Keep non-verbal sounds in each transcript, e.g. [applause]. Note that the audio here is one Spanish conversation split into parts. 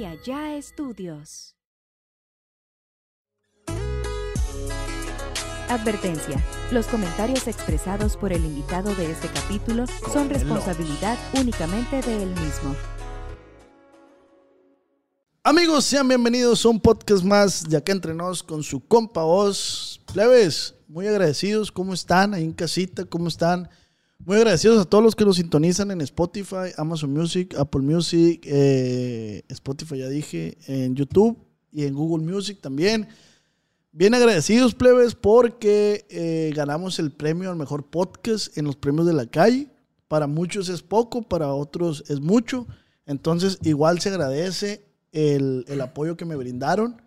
y allá estudios. Advertencia. Los comentarios expresados por el invitado de este capítulo son responsabilidad únicamente de él mismo. Amigos, sean bienvenidos a un podcast más de acá entre nos con su compa voz. Plebes, muy agradecidos. ¿Cómo están ahí en casita? ¿Cómo están? Muy agradecidos a todos los que nos sintonizan en Spotify, Amazon Music, Apple Music, eh, Spotify ya dije, en YouTube y en Google Music también. Bien agradecidos, plebes, porque eh, ganamos el premio al mejor podcast en los premios de la calle. Para muchos es poco, para otros es mucho. Entonces, igual se agradece el, el apoyo que me brindaron.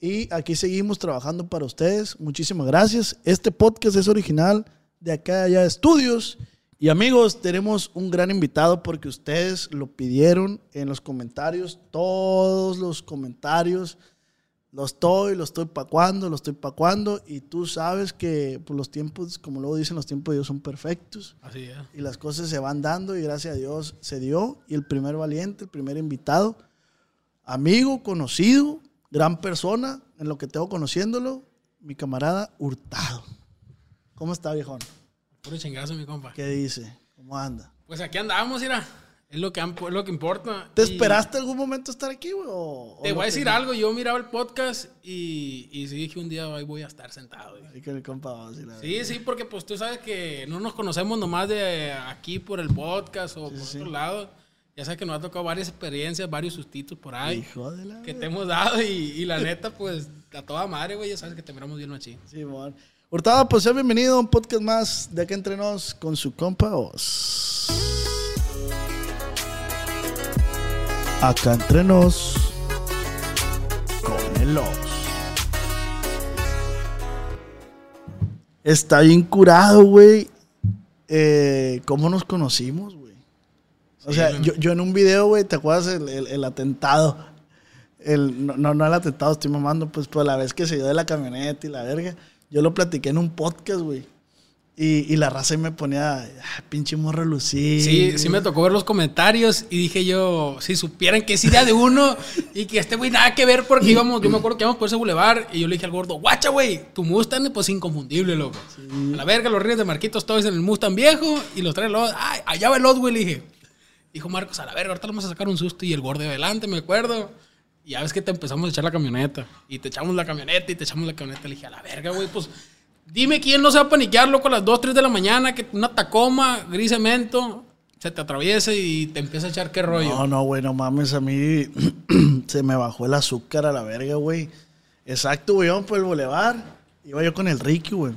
Y aquí seguimos trabajando para ustedes. Muchísimas gracias. Este podcast es original de acá allá estudios. Y amigos, tenemos un gran invitado porque ustedes lo pidieron en los comentarios. Todos los comentarios. Lo estoy, lo estoy pacuando, lo estoy pacuando. Y tú sabes que pues, los tiempos, como luego dicen, los tiempos de Dios son perfectos. Así es. Y las cosas se van dando y gracias a Dios se dio. Y el primer valiente, el primer invitado, amigo, conocido, gran persona, en lo que tengo conociéndolo, mi camarada Hurtado. ¿Cómo está, viejón? Puro chingazo, mi compa. ¿Qué dice? ¿Cómo anda? Pues aquí andamos, mira. Es lo que, es lo que importa. ¿Te Y esperaste algún momento estar aquí, güey? Te voy a decir tenías? algo. Yo miraba el podcast y, y sí dije un día ahí voy a estar sentado. güey. Con el compa vamos, y la Sí, sí, porque pues tú sabes que no nos conocemos nomás de aquí por el podcast o por sí. otro lado. Ya sabes que nos ha tocado varias experiencias, varios sustitos por ahí Hijo de la... que te hemos dado y, y la neta, pues a toda madre, güey. Ya sabes que te miramos bien machín. Sí, mon. Hurtado, pues sea bienvenido a un podcast más de acá entre nos con su compa Oz. Acá entre nos con el Oz. Está bien curado, güey. Eh, ¿Cómo nos conocimos, güey? O sea, yo, yo en un video, güey, ¿te acuerdas el, el- el atentado? El, no, no, no el atentado, estoy mamando, pues, por la vez que se dio de la camioneta y la verga. Yo lo platiqué en un podcast, güey. Y, y la raza ahí me ponía, "Ah, pinche morro lucir. Sí, sí me tocó ver los comentarios y dije yo, si supieran que es idea de uno y que este güey nada que ver porque íbamos, yo me acuerdo que íbamos por ese bulevar y yo le dije al gordo, guacha güey, tu Mustang pues inconfundible, loco. A la verga, los ríos de Marquitos todos en el Mustang viejo y los tres los, ay, allá va el güey, le dije. Dijo Marcos, a la verga, ahorita le vamos a sacar un susto y el gordo de adelante, me acuerdo. Y ya ves que te empezamos a echar la camioneta y te echamos la camioneta y te echamos la camioneta. Le dije, a la verga, güey, pues Dime quién no se va a paniquear, loco, a las 2, 3 de la mañana, que una tacoma, gris cemento, se te atraviesa y te empieza a echar qué rollo. No, no, güey, no mames, a mí [clears throat] se me bajó el azúcar a la verga, güey. Exacto, güey, íbamos por el bulevar. Iba yo con el Ricky, güey.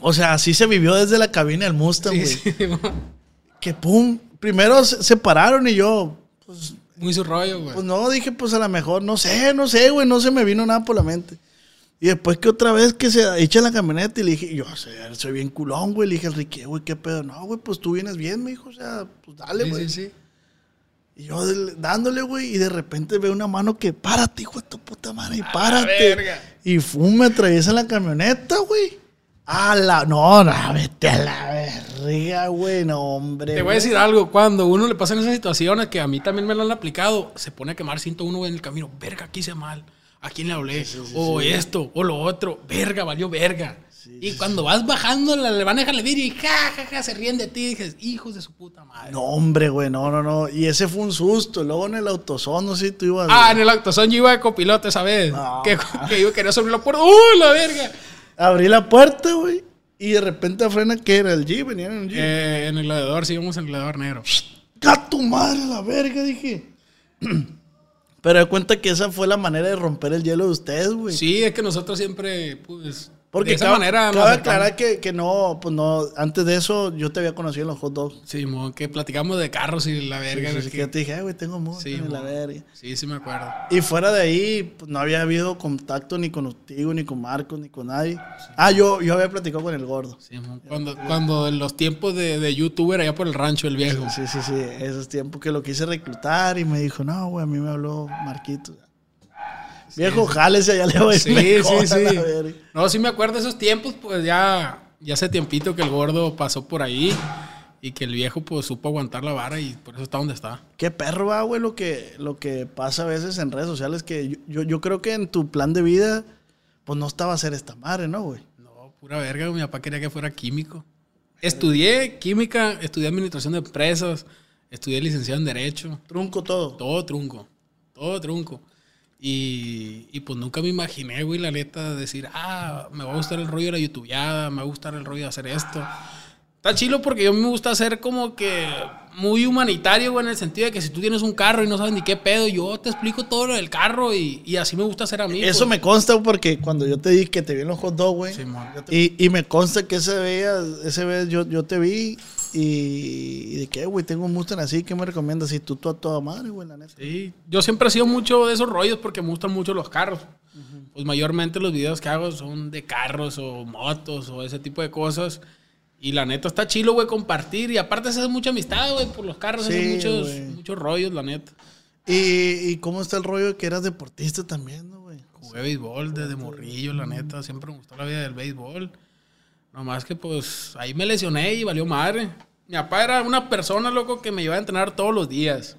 O sea, así se vivió desde la cabina del Mustang, Sí, güey. sí, [laughs] mo- Que pum, primero se pararon y yo, pues, muy su rollo, güey. pues no, dije, pues a lo mejor, no sé, no sé, güey, no se me vino nada por la mente. Y después que otra vez que se echa la camioneta y le dije, yo soy, soy bien culón, güey. Le dije Ricky, güey, ¿qué pedo? No, güey, pues tú vienes bien, me dijo, o sea, pues dale, güey. sí, sí. Y yo dándole, güey, y de repente veo una mano que, párate, hijo de tu puta madre, y párate. Y fum, me atraviesa la camioneta, güey. A la, no, no, vete a la verga, güey, no, hombre. Te voy a decir algo, cuando uno le pasan esas situaciones que a mí también me lo han aplicado, se pone a quemar 101 en el camino, verga, aquí hice mal, a quién le hablé, o esto, o lo otro, verga, valió verga. y cuando vas bajando, le van a dejar el vidrio y ja, ja, ja, se ríen de ti y dices, hijos de su puta madre. No, hombre, güey, no, no, no. Y ese fue un susto. Luego en el autosón, no sé si tú ibas. Ah, en el autosón yo iba de copiloto esa vez, No. que, [laughs] que yo quería subir la puerta, ¡uy, la verga! Abrí la puerta, güey. Y de repente frena, ¿qué era? ¿El Jeep? Venían en un Jeep. Eh, en el gladiador, sí, íbamos en el gladiador negro. ¡Gato madre, la verga! Dije. [clears throat] Pero de cuenta que esa fue la manera de romper el hielo de ustedes, güey. Sí, es que nosotros siempre, pues, Porque de esa cabe, manera cabe aclarar que, que no, pues no, antes de eso yo te había conocido en los hot dogs. Sí, mo, que platicamos de carros y la verga. Sí, sí, que- yo te dije, "Ay, güey, tengo mucho Sí, la verga. sí, sí me acuerdo. Y fuera de ahí, pues no había habido contacto ni contigo, ni con Marcos, ni con nadie. Ah, yo, yo había platicado con el gordo. Sí, mo. cuando, cuando en los tiempos de, de youtuber allá por el rancho, el viejo. Sí, sí, sí, esos tiempos que lo quise reclutar y me dijo, no, güey, a mí me habló Marquito. Viejo, jálese, allá le voy a Sí, mejor, sí, sí. No, sí me acuerdo de esos tiempos, pues ya, ya hace tiempito que el gordo pasó por ahí. y que el viejo pues supo aguantar la vara y por eso está donde está. Qué perro va, güey, lo que, lo que pasa a veces en redes sociales, que yo, yo, yo creo que en tu plan de vida, pues no estaba a hacer esta madre, ¿no, güey? No, pura verga, mi papá quería que fuera químico. Estudié química, estudié administración de empresas, estudié licenciado en Derecho. Trunco todo. Todo trunco, todo trunco. Y, y pues nunca me imaginé, güey, la neta, decir, ah, me va a gustar el rollo de la youtubeada, me va a gustar el rollo de hacer esto. Está chilo porque yo me gusta ser como que muy humanitario, güey, en el sentido de que si tú tienes un carro y no sabes ni qué pedo, yo te explico todo lo del carro y, y así me gusta ser a mí. Eso pues. me consta porque cuando yo te dije que te vi en los hot dogs, güey. Y, y me consta que ese vez, ese vez yo, yo te vi y, y de que, güey, tengo un Mustang así, ¿qué me recomiendas? Y tú, tú a toda madre, güey, la neta. Sí, yo siempre he sido mucho de esos rollos porque me gustan mucho los carros. Pues mayormente los videos que hago son de carros o motos o ese tipo de cosas. Y la neta está chilo, güey, compartir. Y aparte se hace mucha amistad, güey, por los carros. Sí, muchos, güey. muchos rollos, la neta. Y, y cómo está el rollo de que eras deportista también, ¿no, güey? Jugué béisbol desde morrillo, la neta. Siempre me gustó la vida del béisbol. Nomás que pues ahí me lesioné y valió madre. Mi papá era una persona, loco, que me llevaba a entrenar todos los días.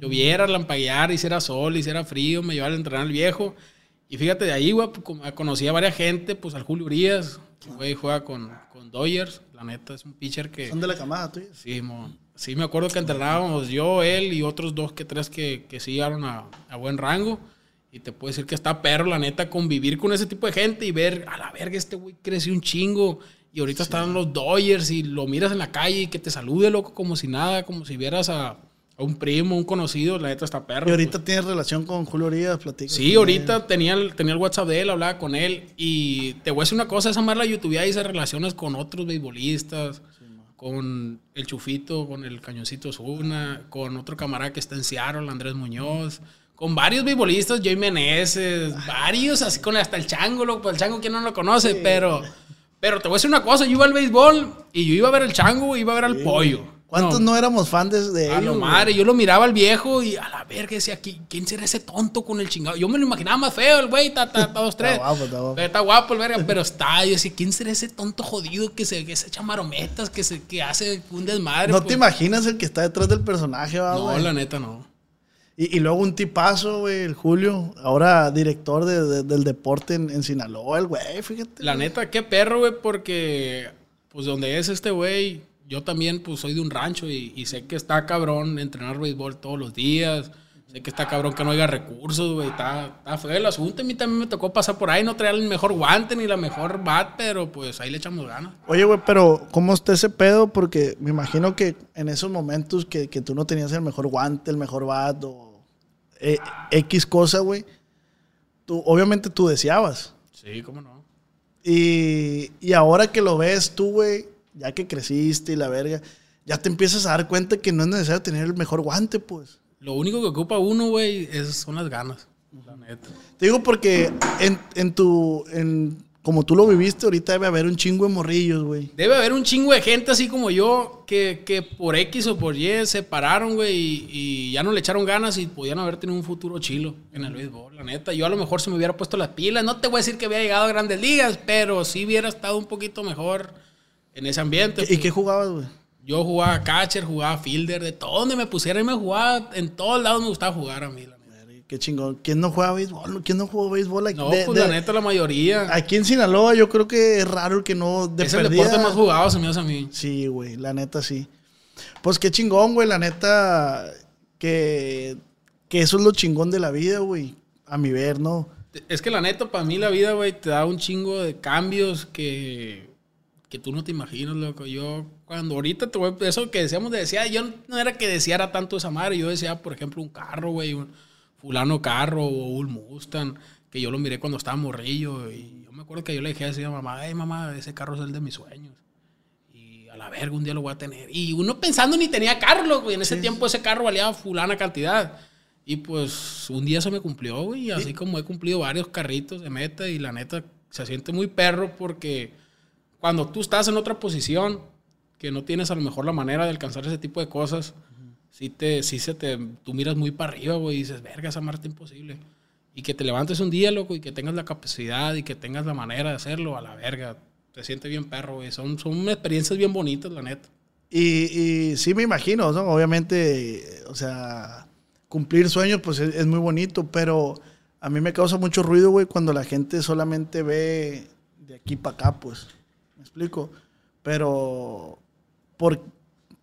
Lloviera, lampaguear, hiciera sol, hiciera frío, me llevaba a entrenar al viejo. Y fíjate, de ahí, güey, pues, conocí a varias gente, pues al Julio Urias, que güey juega con, con Dodgers. La neta es un pitcher que... Son de la camada tuya. Sí, mo. sí, me acuerdo que entrenábamos yo, él y otros dos que tres que, que sí llegaron a, a buen rango. Y te puedo decir que está perro, la neta, convivir con ese tipo de gente y ver, a la verga, este güey creció un chingo. Y ahorita están los Dodgers y lo miras en la calle y que te salude, loco, como si nada, como si vieras a, a un primo, un conocido, la neta está perro. Y ahorita pues. tienes relación con Julio Urias, platica. Sí, ahorita tenía el, tenía el WhatsApp de él, hablaba con él. Y te voy a decir una cosa, esa más la YouTube ya hice relaciones con otros beisbolistas, con el Chufito, con el Cañoncito Zuna, con otro camarada que está en Seattle, Andrés Muñoz, con varios beisbolistas, Joey Meneses, varios, así con hasta el Chango, loco, pues el Chango quien no lo conoce, pero, pero te voy a decir una cosa, yo iba al béisbol y yo iba a ver el Chango, iba a ver al Pollo. ¿Cuántos no, éramos fans de, A lo ellos? güey? madre, yo lo miraba al viejo y a la verga decía, "¿Qui- ¿quién será ese tonto con el chingado? Yo me lo imaginaba más feo, el güey, está, está, está dos, tres. guapo, está guapo. Está guapo el verga, pero está, yo decía, ¿quién será ese tonto jodido que se, que se echa marometas, que, se, que hace un desmadre? No pues? te imaginas el que está detrás del personaje, va, No, la neta no. Y, y luego un tipazo, güey, el Julio, ahora director de- de- del deporte en, en Sinaloa, el güey, fíjate. La neta, qué perro, güey, porque pues donde es este güey, yo también pues soy de un rancho y, y sé que está cabrón entrenar béisbol todos los días. Sé que está cabrón que no haya recursos, güey. Está, está feo el asunto. A mí también me tocó pasar por ahí, no traer el mejor guante ni la mejor bat, pero pues ahí le echamos ganas. Oye, güey, pero ¿cómo está ese pedo? Porque me imagino que en esos momentos que, que tú no tenías el mejor guante, el mejor bat o eh, X cosa, güey, tú, obviamente tú deseabas. Sí, cómo no. Y, y ahora que lo ves tú, güey, ya que creciste y la verga, ya te empiezas a dar cuenta que no es necesario tener el mejor guante, pues. Lo único que ocupa uno, güey, es- son las ganas. La neta. Te digo porque en, en tu, en, como tú lo viviste, ahorita debe haber un chingo de morrillos, güey. Debe haber un chingo de gente así como yo que, que por X o por Y se pararon, güey, y, y ya no le echaron ganas y podían haber tenido un futuro chilo en el béisbol, la neta. Yo a lo mejor se me hubiera puesto las pilas. No te voy a decir que hubiera llegado a grandes ligas, pero sí hubiera estado un poquito mejor en ese ambiente. ¿Y qué jugabas, güey? Yo jugaba catcher, jugaba fielder, de todo donde me pusiera y me jugaba. En todos lados me gustaba jugar a mí. Qué chingón. ¿Quién no juega béisbol? ¿Quién no jugó béisbol aquí? No, De- pues de- la neta, la mayoría. Aquí en Sinaloa yo creo que es raro el que no... De es el deporte más jugado, se me hace a mí. Sí, güey, la neta sí. Pues qué chingón, güey, la neta que, que eso es lo chingón de la vida, güey. A mi ver, ¿no? Es que la neta, para mí la vida, güey, te da un chingo de cambios que, que tú no te imaginas, loco. Yo, cuando ahorita te voy, eso que decíamos de desear, yo no era que deseara tanto esa madre, yo decía, por ejemplo, un carro, güey, un fulano carro o un Mustang, que yo lo miré cuando estaba morrillo. Y yo me acuerdo que yo le dije así a mamá, ay, mamá, ese carro es el de mis sueños. Y a la verga, un día lo voy a tener. Y uno pensando ni tenía carro, loco, y en ese tiempo ese carro valía fulana cantidad. Y pues un día se me cumplió, güey, y así como he cumplido varios carritos de meta y la neta se siente muy perro porque cuando tú estás en otra posición que no tienes a lo mejor la manera de alcanzar ese tipo de cosas, sí, te, sí se te, tú miras muy para arriba, güey, y dices, verga, esa marcha imposible. Y que te levantes un día, loco, y que tengas la capacidad y que tengas la manera de hacerlo, a la verga, te siente bien perro, güey. Son, son experiencias bien bonitas, la neta. Y, y sí me imagino, ¿no? Obviamente, o sea, cumplir sueños, pues es, es muy bonito, pero a mí me causa mucho ruido, güey, cuando la gente solamente ve de aquí para acá, pues. ¿Me explico? Pero, por,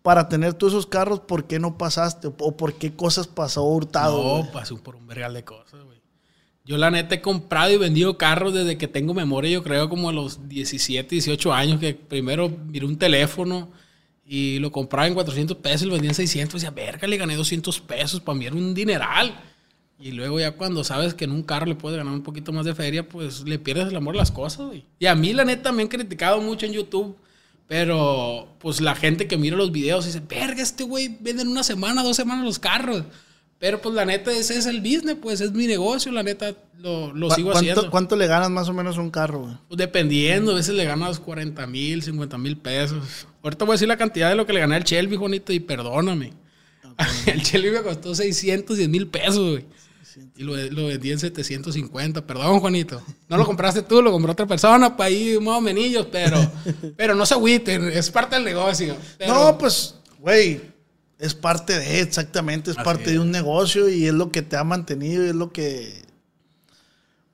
para tener todos esos carros, ¿por qué no pasaste? ¿O por qué cosas pasó hurtado? No, pasó por un vergal de cosas, güey. Yo la neta he comprado y vendido carros desde que tengo memoria, yo creo como a los 17, 18 años, que primero miré un teléfono y lo compraba en 400 pesos y lo vendía en 600. Y decía, verga, le gané 200 pesos, para mí era un dineral. Y luego ya cuando sabes que en un carro le puedes ganar un poquito más de feria, pues le pierdes el amor a las cosas, güey. Y a mí la neta me han criticado mucho en YouTube, pero pues la gente que mira los videos dice, verga, este güey vende en una semana, dos semanas los carros. Pero pues la neta ese es el business, pues es mi negocio, la neta lo, lo ¿Cu- sigo ¿Cuánto, haciendo. ¿Cuánto le ganas más o menos a un carro, güey? Pues dependiendo, a veces le ganas 40 mil, 50 mil pesos. Ahorita voy a decir la cantidad de lo que le gané al Shelby, Juanito, y perdóname. [laughs] el Shelby me costó 610 mil pesos, güey. Y lo, lo vendí en 750. Perdón, Juanito. No lo compraste tú, lo compró otra persona para ir más o menillos, pero, [laughs] pero no se agüiten, es parte del negocio. Pero- No, pues, güey, es parte de, exactamente, es Así parte es. de un negocio y es lo que te ha mantenido y es lo que...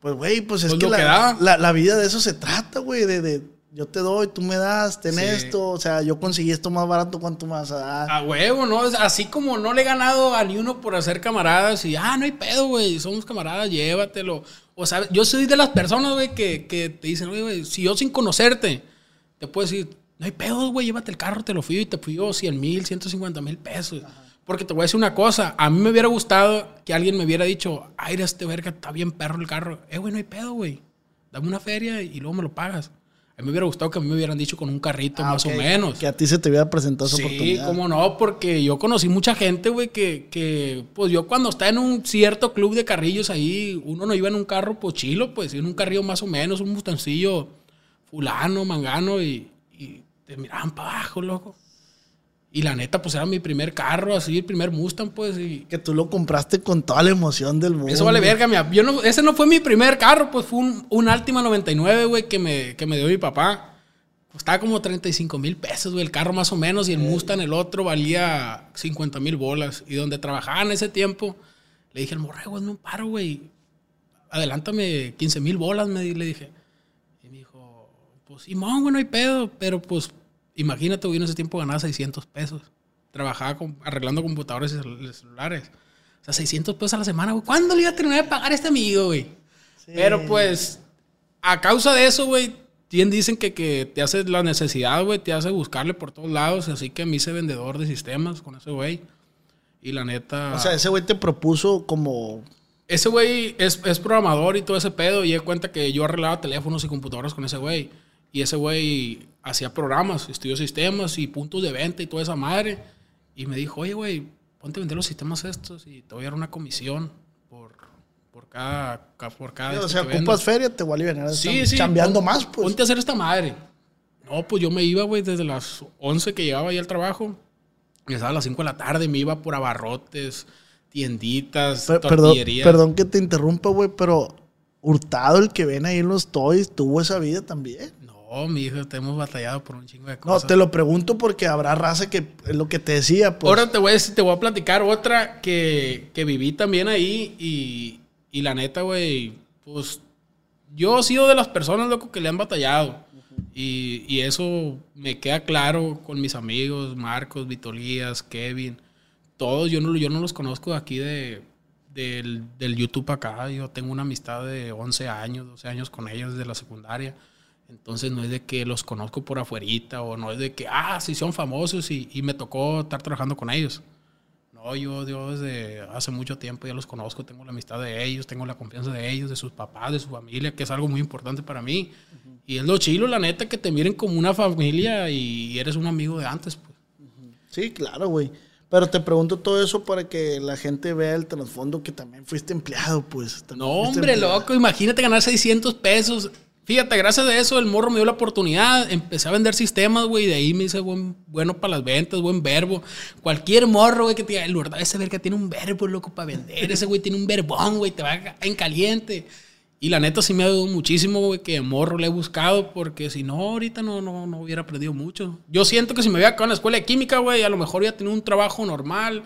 Pues, güey, pues es Pues que, la, que la- la vida de eso se trata, güey, de, de yo te doy, tú me das, ten Sí. esto, o sea, yo conseguí esto más barato, ¿cuánto me vas a huevo, ¿no? Es Así como no le he ganado a ni uno por hacer camaradas y, ah, no hay pedo, güey, somos camaradas, llévatelo. O sea, yo soy de las personas, güey, que, que te dicen, oye, güey, si yo sin conocerte, te puedo decir, no hay pedo, güey, llévate el carro, te lo fui y te fui yo 100 mil, 150 mil pesos. Porque te voy a decir una cosa, a mí me hubiera gustado que alguien me hubiera dicho, ay, este verga, está bien perro el carro. Eh, güey, no hay pedo, güey. Dame una feria y luego me lo pagas. A mí me hubiera gustado que a mí me hubieran dicho con un carrito Ah, más o menos. Que a ti se te hubiera presentado esa Sí, oportunidad. cómo no, porque yo conocí mucha gente, güey, que, que, pues yo cuando estaba en un cierto club de carrillos ahí, uno no iba en un carro pochilo, pues, iba en un carrillo más o menos, un mustancillo fulano, mangano, y, y te miraban para abajo, loco. Y la neta, pues era mi primer carro, así, el primer Mustang, pues, y Que tú lo compraste con toda la emoción del mundo. eso vale verga, mi ap- yo no, ese no fue mi primer carro, pues fue un, un Altima 99, güey, que me, que me dio mi papá. Costaba como 35 mil pesos, güey, el carro más o menos, y el Mustang, el otro, valía 50 mil bolas. Y donde trabajaba en ese tiempo, le dije al morrego, hazme un paro, güey. Adelántame 15 mil bolas, me le dije. Y me dijo, pues Simón, güey, no hay pedo, pero pues imagínate, güey, en ese tiempo ganaba 600 pesos. Trabajaba con- arreglando computadores y cel- celulares. O sea, 600 pesos a la semana, güey. ¿Cuándo le iba a terminar de pagar a este amigo, güey? Pero pues, a causa de eso, güey, bien dicen que, que te hace la necesidad, güey, te hace buscarle por todos lados. Así que me hice vendedor de sistemas con ese güey. Y la neta. O sea, ese güey te propuso como... Ese güey es, es programador y todo ese pedo. Y de cuenta que yo arreglaba teléfonos y computadoras con ese güey. Y ese güey hacía programas, estudió sistemas y puntos de venta y toda esa madre. Y me dijo, oye, güey, ponte a vender los sistemas estos y te voy a dar una comisión por, por cada, ca- por cada. o este sea, que vendas". ocupas feria, te voy a aliviar. Sí, sí. Chambeando pon- más, pues. Ponte a hacer esta madre. No, pues yo me iba, güey, desde las 11 que llegaba ahí al trabajo. Empezaba a las 5 de la tarde, me iba por abarrotes, tienditas, perdón, tortillerías. perdón que te interrumpa, güey, pero Hurtado, el que ven ahí en los toys, tuvo esa vida también. No, mi hijo, te hemos batallado por un chingo de No, cosas. te lo pregunto porque habrá raza que es lo que te decía, pues. Ahora te voy, a, decir- te voy a platicar otra que, que viví también ahí y, y la neta, güey, pues yo he sido de las personas, loco, que le han batallado. y, y eso me queda claro con mis amigos, Marcos, Vitolías, Kevin, todos, yo no, yo no los conozco de aquí de, del, del YouTube acá. Yo tengo una amistad de 11 años, 12 años con ellos desde la secundaria. Entonces no es de que los conozco por afuerita o no es de que, ah, sí son famosos y, y me tocó estar trabajando con ellos. No, yo, yo desde hace mucho tiempo ya los conozco, tengo la amistad de ellos, tengo la confianza de ellos, de sus papás, de su familia, que es algo muy importante para mí. Y es lo chilo, la neta, que te miren como una familia y eres un amigo de antes, pues. Sí, claro, güey. Pero te pregunto todo eso para que la gente vea el trasfondo que también fuiste empleado, pues. También No, fuiste hombre, empleado. loco, imagínate ganar 600 pesos. Fíjate, gracias a eso el morro me dio la oportunidad. Empecé a vender sistemas, güey, de ahí me hice buen, bueno para las ventas, buen verbo. Cualquier morro, güey, que te diga, el verdad, ese verga tiene un verbo, loco, para vender. Ese güey tiene un verbón, güey, te va en caliente. Y la neta sí me ha ayudado muchísimo, güey, que morro le he buscado, porque si no, ahorita no, no, no hubiera aprendido mucho. Yo siento que si me hubiera quedado en la escuela de química, güey, a lo mejor hubiera tenido un trabajo normal,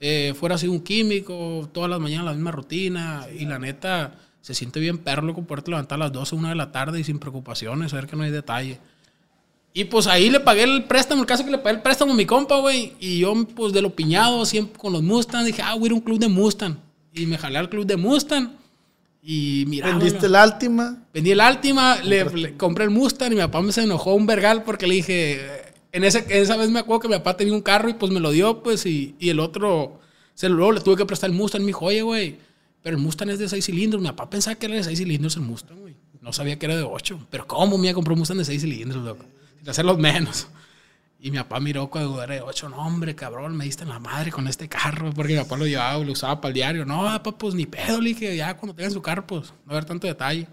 eh, fuera así un químico, todas las mañanas la misma rutina, y la neta se siente bien perro, loco, poderte levantar a las 12, 1 de la tarde y sin preocupaciones, saber que no hay detalle. Y pues ahí le pagué el préstamo, el caso que le pagué el préstamo a mi compa, güey. Y yo, pues de lo piñado, siempre con los Mustang, dije, ah, voy a ir a un club de Mustang. Y me jalé al club de Mustang. Y mira. ¿Vendiste el Altima? Vendí el Altima, le, le compré el Mustang y mi papá me se enojó un vergal porque le dije. En, ese, en esa vez me acuerdo que mi papá tenía un carro y pues me lo dio, pues, y, y el otro. Se lo, le tuve que prestar el Mustang. Me dijo, oye, güey, pero el Mustang es de 6 cilindros. Mi papá pensaba que era de 6 cilindros el Mustang, güey. No sabía que era de 8. Pero ¿cómo me compró un Mustang de 6 cilindros, loco? Sin hacerlos menos. Y mi papá miró cuando era de 8. No, hombre, cabrón, me diste en la madre con este carro. Porque mi papá lo llevaba, lo usaba para el diario. No, papá, pues ni pedo. Le dije, ya cuando tengan su carro, pues no haber tanto detalle.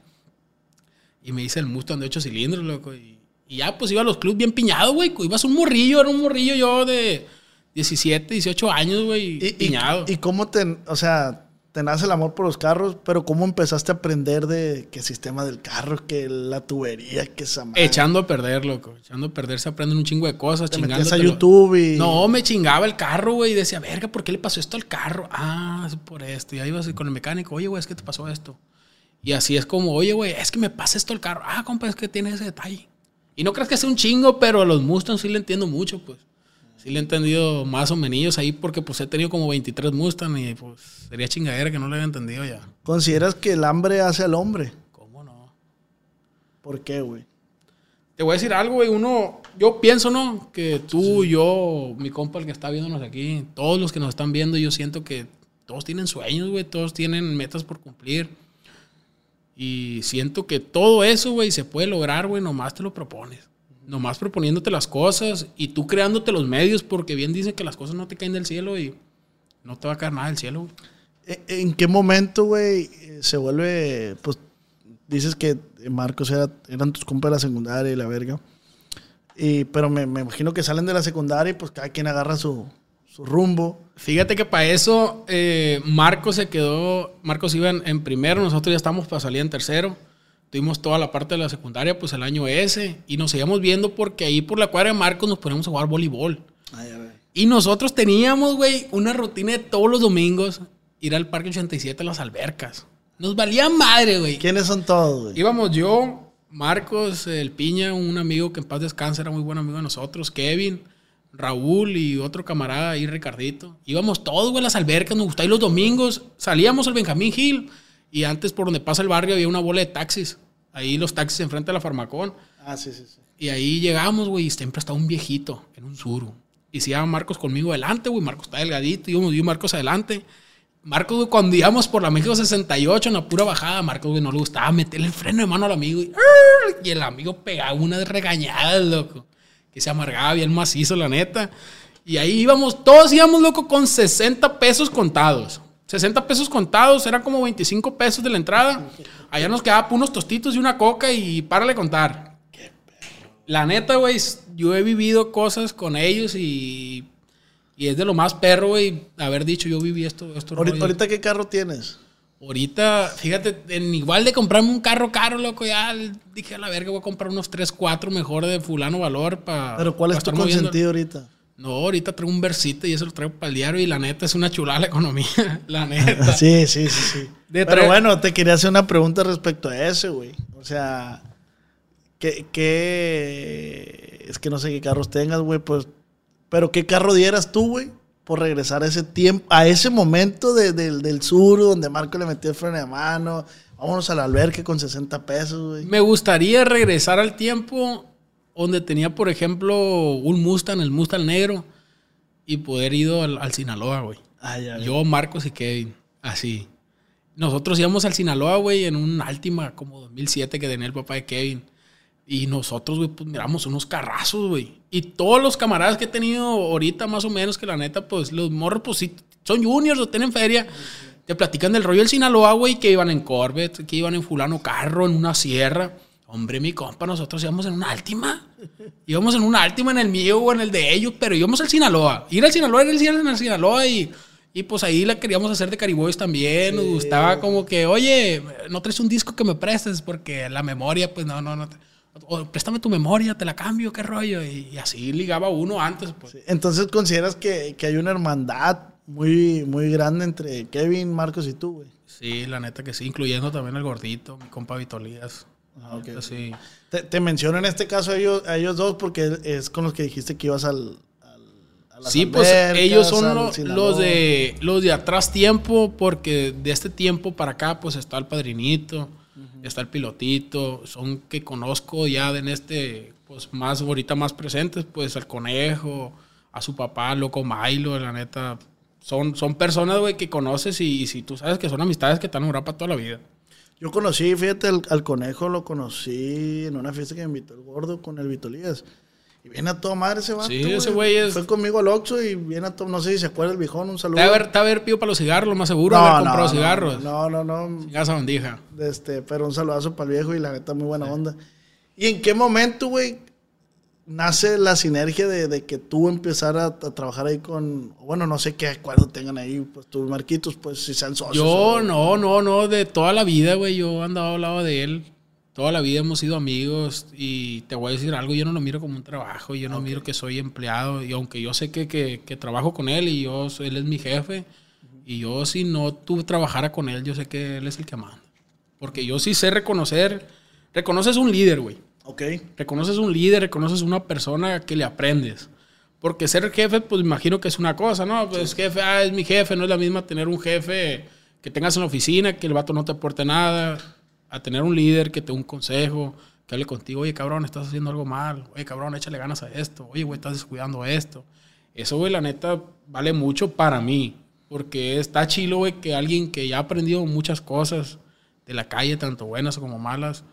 Y me hice el Mustang de 8 cilindros, loco. Y, y ya, pues iba a los clubs bien piñado, güey. Ibas un morrillo, era un morrillo yo de 17, 18 años, güey. ¿Y, y, Piñado. ¿Y cómo te, o sea, te nace el amor por los carros, pero cómo empezaste a aprender de qué sistema del carro, que la tubería, que esa madre? Echando a perder, loco. Echando a perder se aprenden un chingo de cosas. Te metías a. YouTube y... No, me chingaba el carro, güey. Y decía, verga, ¿por qué le pasó esto al carro? Ah, es por esto. Y ahí ibas con el mecánico, oye, güey, es que te pasó esto. Y así es como, oye, güey, es que me pasa esto al carro. Ah, compa, es que tiene ese detalle. Y no creas que sea un chingo, pero a los Mustangs sí le entiendo mucho, pues. Sí le he entendido más o menos ahí porque pues he tenido como 23 Mustang y pues sería chingadera que no lo haya entendido ya. ¿Consideras que el hambre hace al hombre? ¿Cómo no? ¿Por qué, güey? Te voy a decir algo, güey. Uno, yo pienso, ¿no? Que tú, yo, mi compa, el que está viéndonos aquí, todos los que nos están viendo, yo siento que todos tienen sueños, güey. Todos tienen metas por cumplir. Y siento que todo eso, güey, se puede lograr, güey, nomás te lo propones. Nomás proponiéndote las cosas y tú creándote los medios, porque bien dicen que las cosas no te caen del cielo y no te va a caer nada del cielo, güey. ¿En- ¿En qué momento, güey, eh, se vuelve, pues, dices que Marcos era, eran tus compas de la secundaria y la verga, y, pero me, me imagino que salen de la secundaria y pues cada quien agarra su, su rumbo. Fíjate que para eso eh, Marcos se quedó, Marcos iba en, en primero, nosotros ya estábamos para salir en tercero. Tuvimos toda la parte de la secundaria, pues el año ese, y nos seguíamos viendo porque ahí por la cuadra de Marcos nos poníamos a jugar voleibol. Y nosotros teníamos, güey, una rutina de todos los domingos ir al Parque 87 a las albercas. Nos valía madre, güey. ¿Quiénes son todos, güey? Íbamos yo, Marcos, el Piña, un amigo que en paz descansa, era muy buen amigo de nosotros, Kevin, Raúl y otro camarada ahí, Ricardito. Íbamos todos, güey, a las albercas, nos gustaba ir los domingos. Salíamos al Benjamín Hill y antes por donde pasa el barrio había una bola de taxis. Ahí los taxis enfrente de la Farmacón. Ah, sí, sí, sí. Y ahí llegamos, güey, y siempre estaba un viejito en un suru. Y se iba Marcos conmigo adelante, güey. Marcos está delgadito, íbamos yo y Marcos adelante. Marcos, güey, cuando íbamos por la México 68 en la pura bajada, Marcos, güey, no le gustaba meterle el freno de mano al amigo. Y, y el amigo pegaba una de regañadas, loco. Que se amargaba bien macizo, la neta. Y ahí íbamos, todos íbamos, loco, con 60 pesos contados. 60 pesos contados, eran como 25 pesos de la entrada. Allá nos quedaba unos tostitos y una coca y párale contar. La neta, güey, yo he vivido cosas con ellos y, y es de lo más perro, güey, haber dicho yo viví esto. esto Ahorita, ahorita, ¿qué carro tienes? Ahorita, fíjate, en igual de comprarme un carro caro, loco, ya dije a la verga, voy a comprar unos 3, 4 mejor de fulano valor para... Pero ¿cuál es tu consentido ahorita? No, ahorita traigo un versito y eso lo traigo para el diario y la neta es una chulada la economía, [laughs] la neta. [laughs] sí, sí, sí, sí. De Pero bueno, te quería hacer una pregunta respecto a ese, güey. O sea, ¿qué, qué... Es que no sé qué carros tengas, güey, pues... Pero ¿qué carro dieras tú, güey? Por regresar a ese tiempo, a ese momento de- del- del sur, donde Marco le metió el freno de mano. Vámonos al albergue con 60 pesos, güey. Me gustaría regresar al tiempo donde tenía, por ejemplo, un Mustang, el Mustang negro, y poder ir al, al Sinaloa, güey. Ya, Yo, Marcos y Kevin, así. Nosotros íbamos al Sinaloa, güey, en un Altima como 2007 que tenía el papá de Kevin. Y nosotros, güey, pues miramos unos carrazos, güey. Y todos los camaradas que he tenido ahorita, más o menos, que la neta, pues los morros, pues sí, son juniors o tienen feria. Te platican del rollo del Sinaloa, güey, que iban en Corvette, que iban en fulano carro, en una sierra. Hombre, mi compa, nosotros íbamos en una Altima. Íbamos en una Altima, en el mío o en el de ellos, pero íbamos al Sinaloa. Ir al Sinaloa era el ir al Sinaloa y Y pues ahí la queríamos hacer de Cariboys también. Nos gustaba como que, oye, no traes un disco que me prestes porque la memoria, pues no, no, no. te- o préstame tu memoria, te la cambio, qué rollo. Y, y así ligaba uno antes, pues. Entonces consideras que, que hay una hermandad muy, muy grande entre Kevin, Marcos y tú, güey. Sí, la neta que sí, incluyendo también al gordito, mi compa Vitolías. Ah, ok. Sí. Te, te menciono en este caso a ellos, a ellos dos porque es con los que dijiste que ibas al. al- a las Sí, pues ellos son al lo- Sinaloa. los de los de atrás tiempo, porque de este tiempo para acá, pues está el padrinito, está el pilotito, son que conozco ya en este, pues más ahorita más presentes, pues al conejo, a su papá, loco Milo, la neta. Son, son personas, güey, que conoces y, y si tú sabes que son amistades que están en Europa toda la vida. Yo conocí, fíjate, al, al conejo lo conocí en una fiesta que me invitó el gordo con el Vitolías. Y viene a toda madre ese vato. Sí, ese güey es- Fue conmigo al Oxxo y viene a todo. No sé si se acuerda el viejón, un saludo. Te a haber, te a haber pido para los cigarros, lo más seguro, haber comprado cigarros. No, no, no. Ya esa bandija. Este, pero un saludazo para el viejo y la neta, muy buena onda. ¿Y en qué momento, güey, nace la sinergia de, de que tú empezar a, a trabajar ahí con. Bueno, no sé qué acuerdo tengan ahí, pues tus marquitos, pues si sean socios. Yo o- no, no, no, de toda la vida, güey, yo andaba al lado de él. Toda la vida hemos sido amigos y te voy a decir algo, yo no lo miro como un trabajo, yo no miro que soy empleado y aunque yo sé que, que- que trabajo con él y yo, él es mi jefe y yo si no tú trabajara con él, yo sé que él es el que manda. Porque yo sí sé reconocer, reconoces un líder, güey. Ok. Reconoces un líder, reconoces una persona que le aprendes. Porque ser jefe, pues imagino que es una cosa, ¿no? Pues jefe, ah, es mi jefe, no es la misma tener un jefe que tengas en la oficina, que el vato no te aporte nada, a tener un líder que te dé un consejo, que hable contigo, oye cabrón, estás haciendo algo mal, oye cabrón, échale ganas a esto, oye güey, estás descuidando esto. Eso, güey, la neta, vale mucho para mí. Porque está chilo, güey, que alguien que ya ha aprendido muchas cosas de la calle, tanto buenas como malas,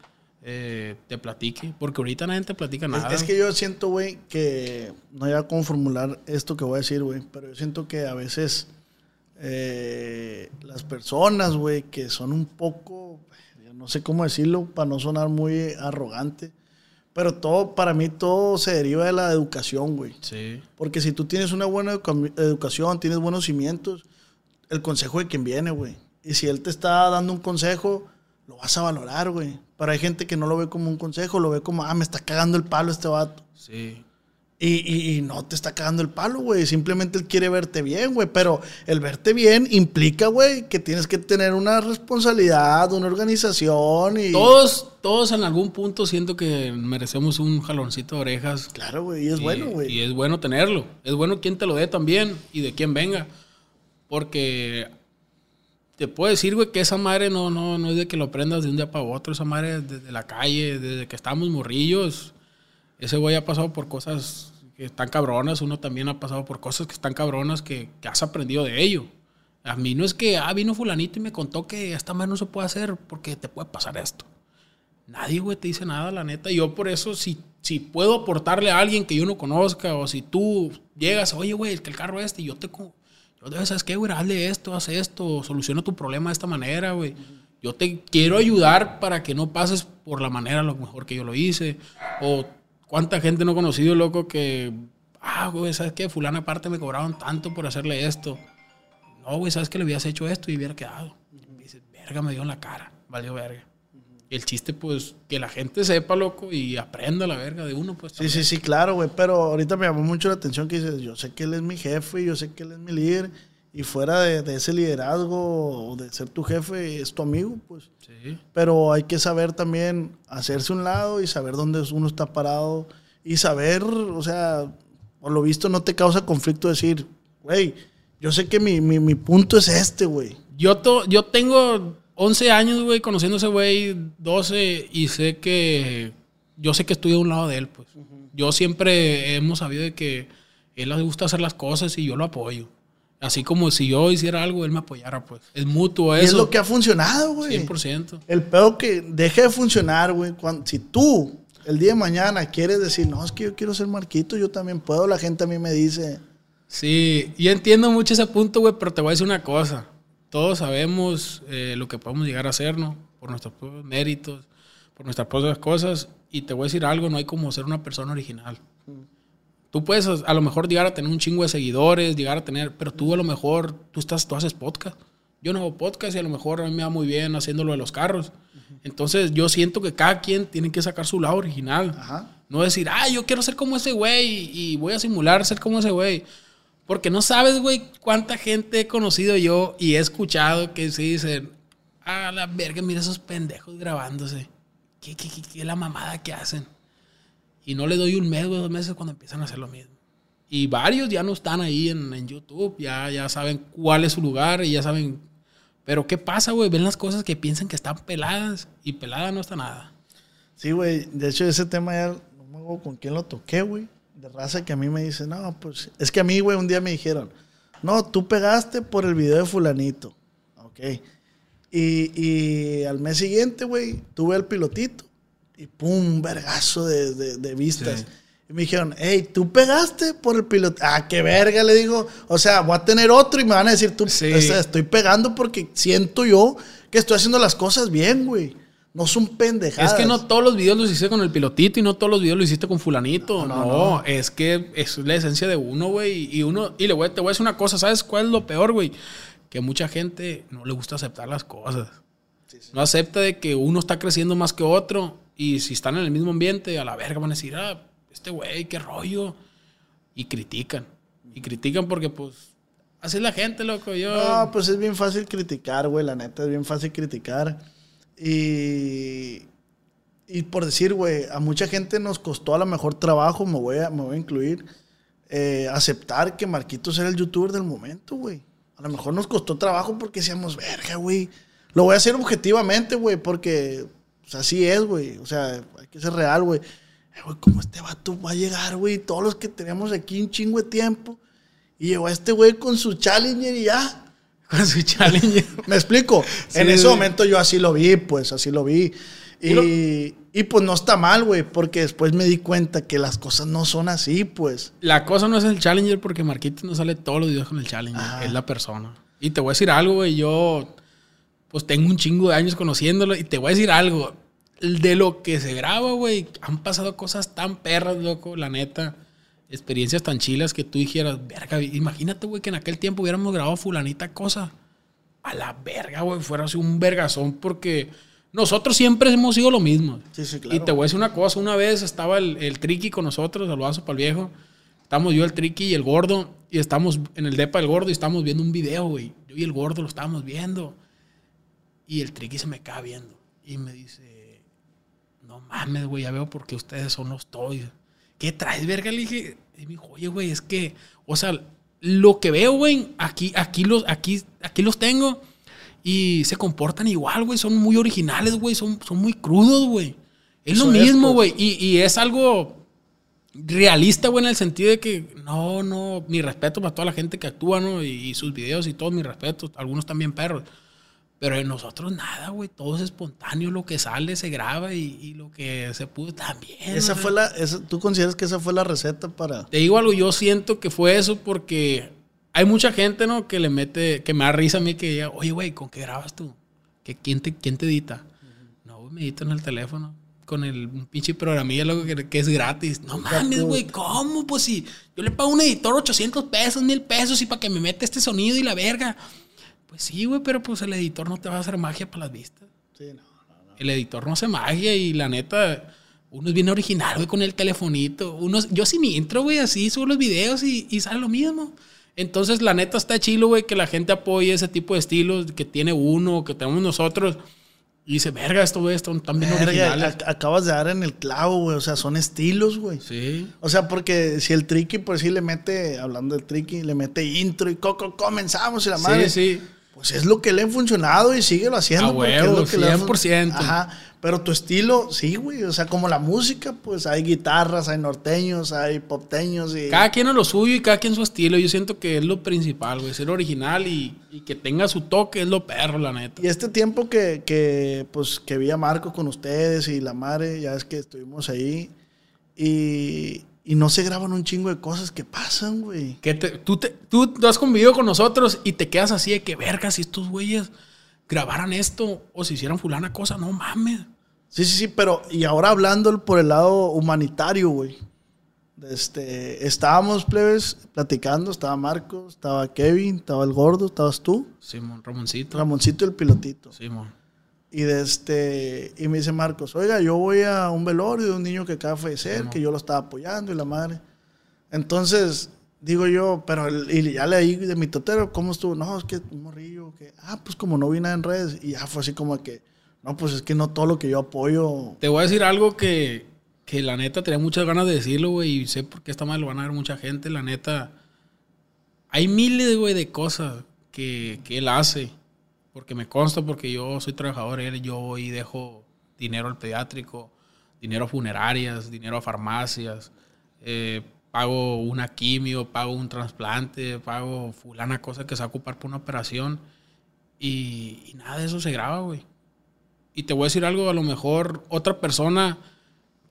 eh, te platique. Porque ahorita nadie te platica Es, nada. es que yo siento, güey, que no hay cómo formular esto que voy a decir, güey, pero yo siento que a veces eh, las personas, güey, que son un poco, no sé cómo decirlo, para no sonar muy arrogante, pero todo, para mí todo se deriva de la educación, güey. Sí. Porque si tú tienes una buena educa- educación, tienes buenos cimientos, el consejo de quien viene, güey. Y si él te está dando un consejo, lo vas a valorar, güey. Pero hay gente que no lo ve como un consejo, lo ve como, ah, me está cagando el palo este vato. Sí. Y, y- y no te está cagando el palo, güey. Simplemente él quiere verte bien, güey. Pero el verte bien implica, güey, que tienes que tener una responsabilidad, una organización y... Todos, todos en algún punto siento que merecemos un jaloncito de orejas. Claro, güey. Y es Y- bueno, güey. Y es bueno tenerlo. Es bueno quien te lo dé también y de quién venga. Porque te puedo decir, güey, que esa madre no, no, no es de que lo aprendas de un día para otro. Esa madre es desde la calle, desde que estamos morrillos. Ese güey ha pasado por cosas que están cabronas. Uno también ha pasado por cosas que están cabronas que, has aprendido de ello. A mí no es que, ah, vino fulanito y me contó que esta madre no se puede hacer porque te puede pasar esto. Nadie, güey, te dice nada, la neta. Yo por eso, si, si puedo aportarle a alguien que yo no conozca, o si tú llegas, oye, güey, que el carro este, y yo te... ¿sabes qué, güey? Hazle esto, haz esto, soluciona tu problema de esta manera, güey. Yo te quiero ayudar para que no pases por la manera lo mejor que yo lo hice. O cuánta gente no he conocido, loco, que... Ah, güey, ¿sabes qué? Fulana aparte me cobraron tanto por hacerle esto. No, güey, ¿sabes que le habías hecho esto y hubiera quedado? Y me dices, verga, me dio en la cara. Valió verga. El chiste, pues, que la gente sepa, loco, y aprenda la verga de uno, pues. Sí, sí, sí, claro, güey. Pero ahorita me llamó mucho la atención que dices, yo sé que él es mi jefe, yo sé que él es mi líder. Y fuera de, de ese liderazgo o de ser tu jefe, es tu amigo, pues. Sí. Pero hay que saber también hacerse un lado y saber dónde uno está parado. Y saber, o sea, por lo visto no te causa conflicto decir, güey, yo sé que mi, mi, mi punto es este, güey. Yo, to- yo tengo 11 años, güey, conociendo a ese güey, 12, y sé que. Yo sé que estoy a un lado de él, pues. Yo siempre hemos sabido de que él le gusta hacer las cosas y yo lo apoyo. Así como si yo hiciera algo, él me apoyara, pues. Es mutuo Y eso. es lo que ha funcionado, güey. 100%. El pedo que deje de funcionar, güey, si tú el día de mañana quieres decir, no, es que yo quiero ser Marquito, yo también puedo, la gente a mí me dice, Sí, yo entiendo mucho ese punto, güey, pero te voy a decir una cosa. Todos sabemos eh, lo que podemos llegar a hacer, ¿no? Por nuestros propios méritos, por nuestras propias cosas. Y te voy a decir algo, no hay como ser una persona original. Tú puedes a lo mejor llegar a tener un chingo de seguidores, llegar a tener, pero tú a lo mejor, tú estás, tú haces podcast. Yo no hago podcast y a lo mejor a mí me va muy bien haciéndolo de los carros. Entonces yo siento que cada quien tiene que sacar su lado original. No decir, ah, yo quiero ser como ese güey y voy a simular ser como ese güey. Porque no sabes, güey, cuánta gente he conocido yo y he escuchado que se dicen, ah, la verga, mira esos pendejos grabándose. ¿Qué, qué, qué, la mamada que hacen? Y no le doy un mes, o dos meses cuando empiezan a hacer lo mismo. Y varios ya no están ahí en, en YouTube, ya, ya saben cuál es su lugar y ya saben. Pero ¿qué pasa, güey? Ven las cosas que piensan que están peladas y pelada no está nada. Sí, güey. De hecho, ese tema ya no me acuerdo con quién lo toqué, güey. De raza que a mí me dice, no, pues es que a mí, güey, un día me dijeron, no, tú pegaste por el video de fulanito. Ok. Y, y al mes siguiente, güey, tuve el pilotito y pum, vergazo de, de, vistas. Y me dijeron, hey, tú pegaste por el piloto. Ah, qué verga, le digo. O sea, voy a tener otro y me van a decir, tú, o sea, estoy pegando porque siento yo que estoy haciendo las cosas bien, güey. No son pendejadas. Es que no todos los videos los hiciste con el pilotito y no todos los videos los hiciste con fulanito. No, es que es la esencia de uno, güey. Y uno, y le voy, te voy a decir una cosa, ¿sabes cuál es lo peor, güey? Que mucha gente no le gusta aceptar las cosas. No acepta de que uno está creciendo más que otro y si están en el mismo ambiente, a la verga van a decir, ah, este güey, qué rollo. Y critican. Y critican porque, pues, así es la gente, loco. Yo... No, pues es bien fácil criticar, güey. La neta, es bien fácil criticar. Y, y por decir, güey, a mucha gente nos costó a lo mejor trabajo, me voy a, me voy a incluir, eh, aceptar que Marquitos era el youtuber del momento, güey. A lo mejor nos costó trabajo porque decíamos, verga, güey. Lo voy a hacer objetivamente, güey, porque pues así es, güey. O sea, hay que ser real, güey. Eh, güey, ¿cómo este vato va a llegar, güey? Todos los que teníamos aquí un chingo de tiempo. Y llegó este güey con su Challenger y ya. Con su Challenger. [laughs] Me explico. en ese momento yo así lo vi, pues, así lo vi. Y, y pues no está mal, güey, porque después me di cuenta que las cosas no son así, pues. La cosa no es el Challenger porque Marquitos no sale todos los videos con el Challenger. Es la persona. Y te voy a decir algo, güey. Yo, pues tengo un chingo de años conociéndolo y te voy a decir algo de lo que se graba, güey, han pasado cosas tan perras, loco, la neta. Experiencias tan chilas que tú dijeras, verga, imagínate, güey, que en aquel tiempo hubiéramos grabado fulanita cosa. A la verga, güey, fuera así un vergazón porque nosotros siempre hemos sido lo mismo. Sí, sí, claro. Y te voy a decir una cosa, una vez estaba el, el Triqui con nosotros, saludazo para el viejo. Estamos yo, el Triqui y el gordo, y estamos en el depa del gordo y estamos viendo un video, güey. Yo y el gordo lo estábamos viendo. Y el Triqui se me cae viendo. Y me dice, no mames, güey, ya veo por qué ustedes son los toys. ¿Qué traes, verga? Le dije, y me dijo, oye, güey, es que, o sea, lo que veo, güey, aquí, aquí, los, aquí, aquí los tengo y se comportan igual, güey, son muy originales, güey, son, son muy crudos, güey. Es lo mismo, güey, y, y es algo realista, güey, en el sentido de que, no, no, mi respeto para toda la gente que actúa, ¿no? Y, y sus videos y todos mis respetos, algunos también perros. Pero en nosotros nada, güey. Todo es espontáneo. Lo que sale se graba y, lo que se pudo también. Esa fue la, ¿Tú consideras que esa fue la receta para...? Te digo algo, yo siento que fue eso porque hay mucha gente, ¿no? Que le mete, que me da risa a mí que diga, oye, güey, ¿con qué grabas tú? ¿Que, quién, te, ¿Quién te edita? No, güey, me edito en el teléfono. Con el un pinche programilla, lo que, que es gratis. No mames, güey, ¿cómo? Pues si yo le pago a un editor 800 pesos, mil pesos y para que me mete este sonido y la verga. Pues sí, güey, pero pues el editor no te va a hacer magia para las vistas. Sí, no, no, El editor no hace magia y la neta, uno es bien original, güey, con el telefonito. Uno, yo sin mi intro, güey, así subo los videos y, y sale lo mismo. Entonces, la neta está chilo, güey, que la gente apoye ese tipo de estilos que tiene uno, que tenemos nosotros. Y dice, verga, esto, güey, están también originales. Acabas de dar en el clavo, güey. O sea, son estilos, güey. Sí. O sea, porque si el tricky, por sí le mete, hablando del tricky, le mete intro y coco, comenzamos y la madre. Sí, sí. Pues es lo que le ha funcionado y síguelo haciendo. A huevo, es lo que 100%. Ajá. Pero tu estilo, sí, güey. O sea, como la música, pues hay guitarras, hay norteños, hay popteños. Y... Cada quien a lo suyo y cada quien su estilo. Yo siento que es lo principal, güey. Ser original y, y, que tenga su toque es lo perro, la neta. Y este tiempo que, que, pues, que vi a Marco con ustedes y la madre, ya es que estuvimos ahí. Y, y no se graban un chingo de cosas que pasan, güey. Que tú, te, tú has convivido con nosotros y te quedas así de que, verga, si estos güeyes grabaran esto o si hicieran fulana cosa, no mames. Sí, sí, sí, pero y ahora hablando por el lado humanitario, güey. Este, estábamos, plebes, platicando. Estaba Marco, estaba Kevin, estaba el gordo, estabas tú. Simón, Ramoncito. Ramoncito y el pilotito. Simón. Y, de este, y me dice Marcos, oiga, yo voy a un velorio de un niño que acaba de fallecer, que yo lo estaba apoyando y la madre. Entonces, digo yo, pero el- y ya leí de mi totero, ¿cómo estuvo? No, es que morrillo, que, ah, pues como no vi nada en redes, y ya fue así como que, no, pues es que no todo lo que yo apoyo. Te voy a decir algo que, que la neta tenía muchas ganas de decirlo, güey, y sé por qué está mal, lo van a ver mucha gente, la neta. Hay miles, güey, de cosas que, que él hace, porque me consta, porque yo soy trabajador, él, yo voy y dejo dinero al pediátrico, dinero a funerarias, dinero a farmacias, eh, pago una quimio, pago un trasplante, pago fulana cosa que se va a ocupar por una operación, y, y nada de eso se graba, güey. Y te voy a decir algo, a lo mejor otra persona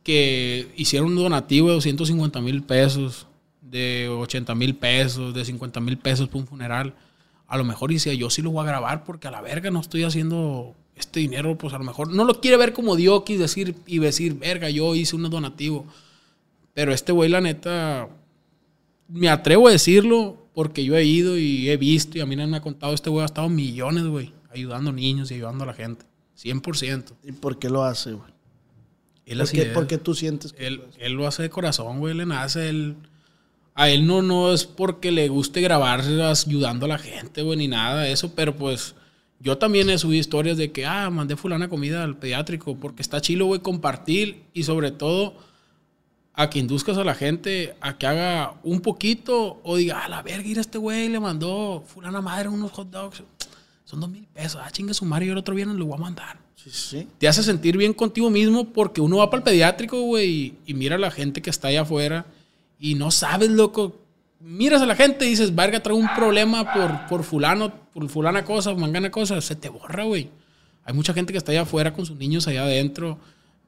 que hiciera un donativo de 250 mil pesos, de 80 mil pesos, de 50 mil pesos para un funeral, a lo mejor decía, yo sí lo voy a grabar porque a la verga no estoy haciendo este dinero, pues a lo mejor no lo quiere ver como Dios y decir, y decir, verga, yo hice un donativo. Pero este güey, la neta, me atrevo a decirlo porque yo he ido y he visto y a mí me ha contado, este güey ha estado millones, güey, ayudando niños y ayudando a la gente. 100%. ¿Y por qué lo hace, güey? Él ¿Por así qué, es. por qué tú sientes que Él, él lo hace de corazón, güey, le nace. Él, a él no, no es porque le guste grabarse ayudando a la gente, güey, ni nada de eso, pero pues yo también he subido historias de que, ah, mandé fulana comida al pediátrico, porque está chilo, güey, compartir y sobre todo a que induzcas a la gente a que haga un poquito o diga, a la verga, mira este güey le mandó fulana madre unos hot dogs. Son dos mil pesos, ah, chingue su madre, yo el otro viernes lo voy a mandar Sí, sí. te hace sentir bien contigo mismo porque uno va para el pediátrico, güey, y, y mira a la gente que está allá afuera y no sabes, loco. Miras a la gente y dices, verga, traigo un problema por, por fulano, por fulana cosa, mangana cosa, se te borra, güey. Hay mucha gente que está allá afuera con sus niños allá adentro,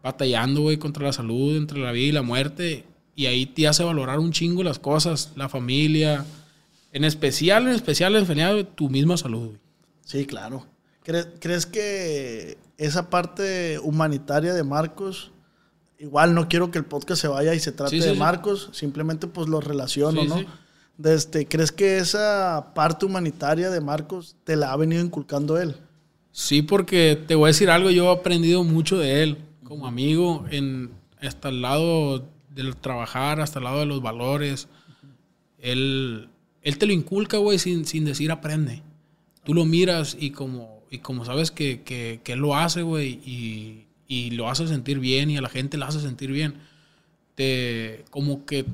batallando, güey, contra la salud, entre la vida y la muerte. Y ahí te hace valorar un chingo las cosas, la familia. En especial, en especial, en especial, tu misma salud, güey. Sí, claro. ¿Cre- ¿Crees que esa parte humanitaria de Marcos, igual no quiero que el podcast se vaya y se trate Sí, sí, de sí. Marcos, simplemente pues lo relaciono, ¿no? este, ¿Crees que esa parte humanitaria de Marcos te la ha venido inculcando él? Sí, porque te voy a decir algo, yo he aprendido mucho de él como amigo, en, hasta el lado del trabajar, hasta el lado de los valores. Él, él te lo inculca, güey, sin, sin decir aprende. Tú lo miras y como, y como sabes que, que, que él lo hace, güey, y, y lo hace sentir bien y a la gente la hace sentir bien, te, como que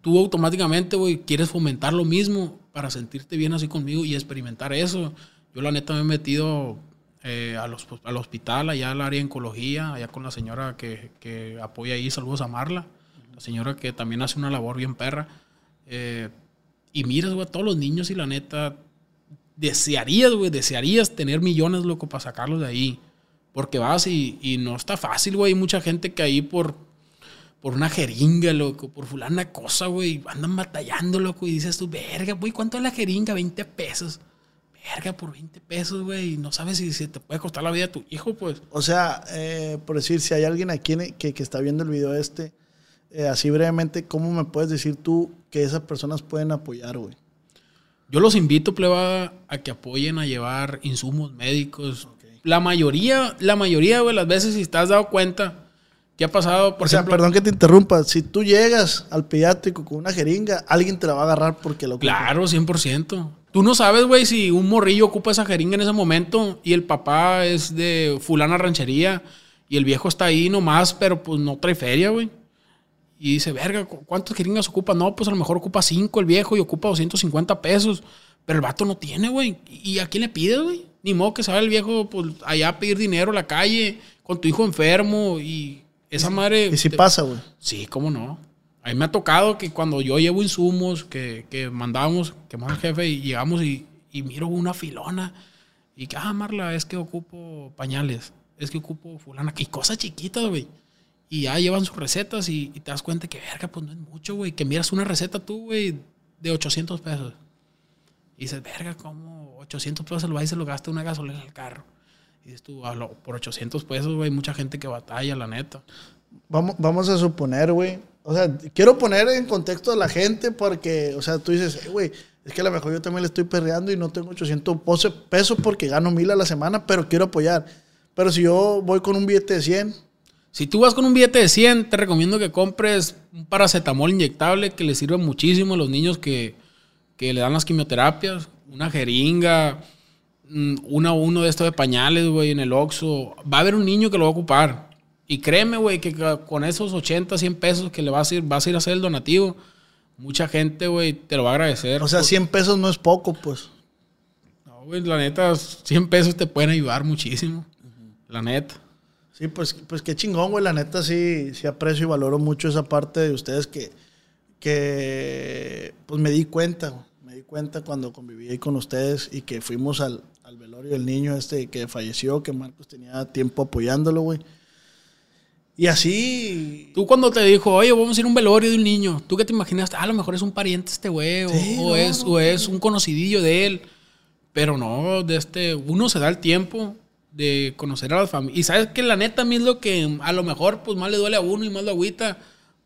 tú automáticamente, güey, quieres fomentar lo mismo para sentirte bien así conmigo y experimentar eso. Yo la neta me he metido eh, los- al hospital, allá al área de oncología, allá con la señora que, que apoya ahí, saludos a Marla, la señora que también hace una labor bien perra. Eh, y miras, güey, a todos los niños y la neta, desearías, güey, desearías tener millones, loco, para sacarlos de ahí. Porque vas y, y no está fácil, güey. Hay mucha gente que ahí por, por una jeringa, loco, por fulana cosa, güey, andan batallando, loco, y dices tú, verga, güey, ¿cuánto es la jeringa? 20 pesos. Verga, por 20 pesos, güey, y no sabes si, si te puede costar la vida a tu hijo, pues. O sea, eh, por decir, si hay alguien aquí que, que está viendo el video este, eh, así brevemente, ¿cómo me puedes decir tú que esas personas pueden apoyar, güey? Yo los invito, plebada, a que apoyen a llevar insumos médicos. La mayoría, la mayoría, güey, las veces, si te has dado cuenta, ¿qué ha pasado? Por o sea, ejemplo, perdón que te interrumpa, si tú llegas al pediátrico con una jeringa, alguien te la va a agarrar porque lo ocupa. Claro, 100%. Tú no sabes, güey, si un morrillo ocupa esa jeringa en ese momento y el papá es de fulana ranchería y el viejo está ahí nomás, pero pues no trae feria, güey. Y dice, verga, ¿cu- ¿cuántas jeringas ocupa? No, pues a lo mejor ocupa 5 el viejo y ocupa 250 pesos. Pero el vato no tiene, güey. ¿Y a quién le pides, güey? Ni modo que salga el viejo pues, allá a pedir dinero a la calle con tu hijo enfermo y esa madre... Y si te- pasa, güey. Sí, cómo no. A mí me ha tocado que cuando yo llevo insumos que, que mandábamos, que el jefe, y llegamos y, y miro una filona. Y que, ah, Marla, es que ocupo pañales. Es que ocupo fulana. Y cosas chiquitas, güey. Y ya llevan sus recetas y, y te das cuenta que, verga, pues no es mucho, güey. Que miras una receta tú, güey, de 800 pesos. Y dices, verga, ¿cómo 800 pesos y se lo gasta una gasolina al carro? Y dices tú, "A lo- por 800 pesos, güey, mucha gente que batalla, la neta. Vamos, vamos a suponer, güey, O sea, quiero poner en contexto a la gente porque, o sea, tú dices, "Eh, güey, es que a lo mejor yo también le estoy perreando y no tengo 800 pose- pesos porque gano mil a la semana, pero quiero apoyar. Pero si yo voy con un billete de 100, Si tú vas con un billete de 100, te recomiendo que compres un paracetamol inyectable que le sirve muchísimo a los niños que, que le dan las quimioterapias. Una jeringa, mm, una uno de estos de pañales, güey, en el Oxxo. Va a haber un niño que lo va a ocupar. Y créeme, güey, que con esos 80, 100 pesos que le vas a ir, vas a ir a hacer el donativo, mucha gente, güey, te lo va a agradecer. o sea, 100 pesos no es poco, pues. No, güey, la neta, 100 pesos te pueden ayudar muchísimo. La neta. Sí, pues, pues qué chingón, güey. La neta sí, sí aprecio y valoro mucho esa parte de ustedes que, que pues me di cuenta, güey. Cuenta cuando conviví ahí con ustedes y que fuimos al, al velorio del niño este que falleció, que Marcos tenía tiempo apoyándolo, güey. Y así... Tú cuando te dijo, oye, vamos a ir a un velorio de un niño, ¿tú qué te imaginaste? Ah, a lo mejor es un pariente este güey, o, Sí, o no, es, no, o es un conocidillo de él. Pero no, de este, uno se da el tiempo de conocer a la familia. Y sabes que la neta a mí es lo que a lo mejor pues más le duele a uno y más lo agüita,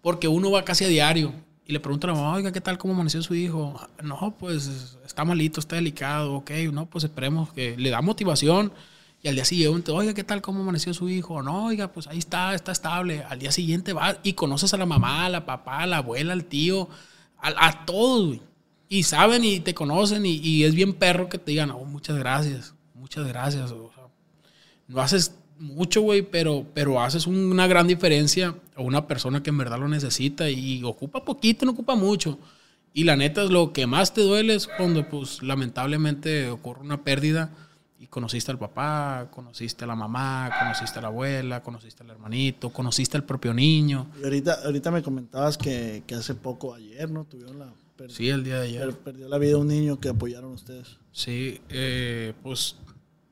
porque uno va casi a diario. Y le pregunta a la mamá, oiga, ¿qué tal? ¿Cómo amaneció su hijo? No, pues está malito, está delicado, ok, no, pues esperemos que le da motivación. Y al día siguiente, oiga, ¿qué tal? ¿Cómo amaneció su hijo? No, oiga, pues ahí está, está estable. Al día siguiente va y conoces a la mamá, a la papá, a la abuela, al tío, a, a todos, güey. Y saben y te conocen y, y es bien perro que te digan, oh, muchas gracias, muchas gracias. O sea, no haces mucho, güey, pero, pero haces una gran diferencia a una persona que en verdad lo necesita y ocupa poquito, no ocupa mucho. Y la neta es lo que más te duele es cuando, pues, lamentablemente ocurre una pérdida y conociste al papá, conociste a la mamá, conociste a la abuela, conociste al hermanito, conociste al propio niño. Y ahorita, ahorita me comentabas que, que hace poco, ayer, ¿no? Tuvieron la... Sí, el día de ayer. per- perdió la vida un niño que apoyaron ustedes. Sí, eh, pues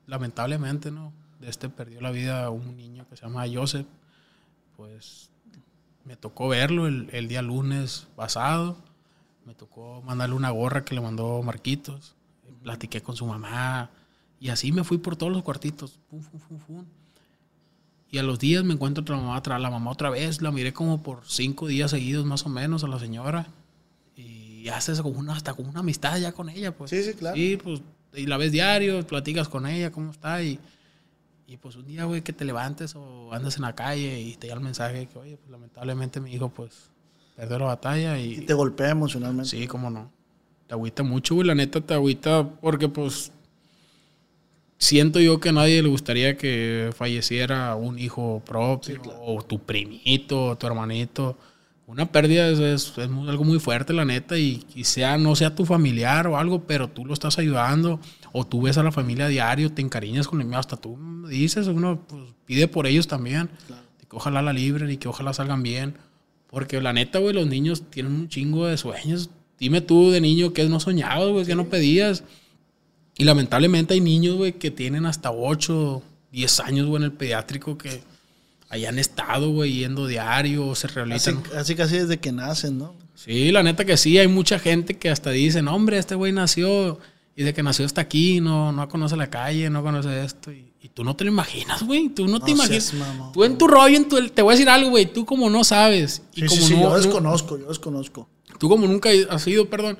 lamentablemente, ¿no? De este perdió la vida un niño que se llama Joseph. Pues me tocó verlo el, el día lunes pasado. Me tocó mandarle una gorra que le mandó Marquitos. Platiqué con su mamá. Y así me fui por todos los cuartitos. Fum, fum, fum. Y a los días me encuentro otra mamá, otra- la mamá otra vez. La miré como por cinco días seguidos más o menos a la señora. Y haces como una, hasta como una amistad ya con ella, pues. Sí, sí, claro. Sí, pues, y la ves diario, platicas con ella, cómo está, y, y pues un día, güey, que te levantes o andas en la calle y te llega el mensaje que, oye, pues lamentablemente mi hijo, pues, perdió la batalla Y y... te golpea emocionalmente. Sí, cómo no. Te agüita mucho, güey, la neta te agüita porque, pues, siento yo que a nadie le gustaría que falleciera un hijo propio, o tu primito, o tu hermanito. Una pérdida es, es- algo muy fuerte, la neta, y, y sea, no sea tu familiar o algo, pero tú lo estás ayudando, o tú ves a la familia a diario, te encariñas con el mío, hasta tú dices, uno pues, pide por ellos también, que ojalá la libren y que ojalá salgan bien, porque la neta, güey, los niños tienen un chingo de sueños. Dime tú de niño que no soñabas, güey, que no pedías. Y lamentablemente hay niños, güey, que tienen hasta 8, 10 años, güey, en el pediátrico que hayan estado, güey, yendo diario se rehabilitan. así casi desde que nacen, ¿no? Sí, la neta que sí, hay mucha gente que hasta dicen, hombre, este güey nació y de que nació hasta aquí, no, no conoce la calle, no conoce esto. Y, y tú no te lo imaginas, güey, tú no, te imaginas. seas. Tú en tu rollo, en tu- te voy a decir algo, güey, tú como no sabes. Y Sí, como sí, sí, no, yo no- desconozco, yo desconozco. tú como nunca has ido, perdón,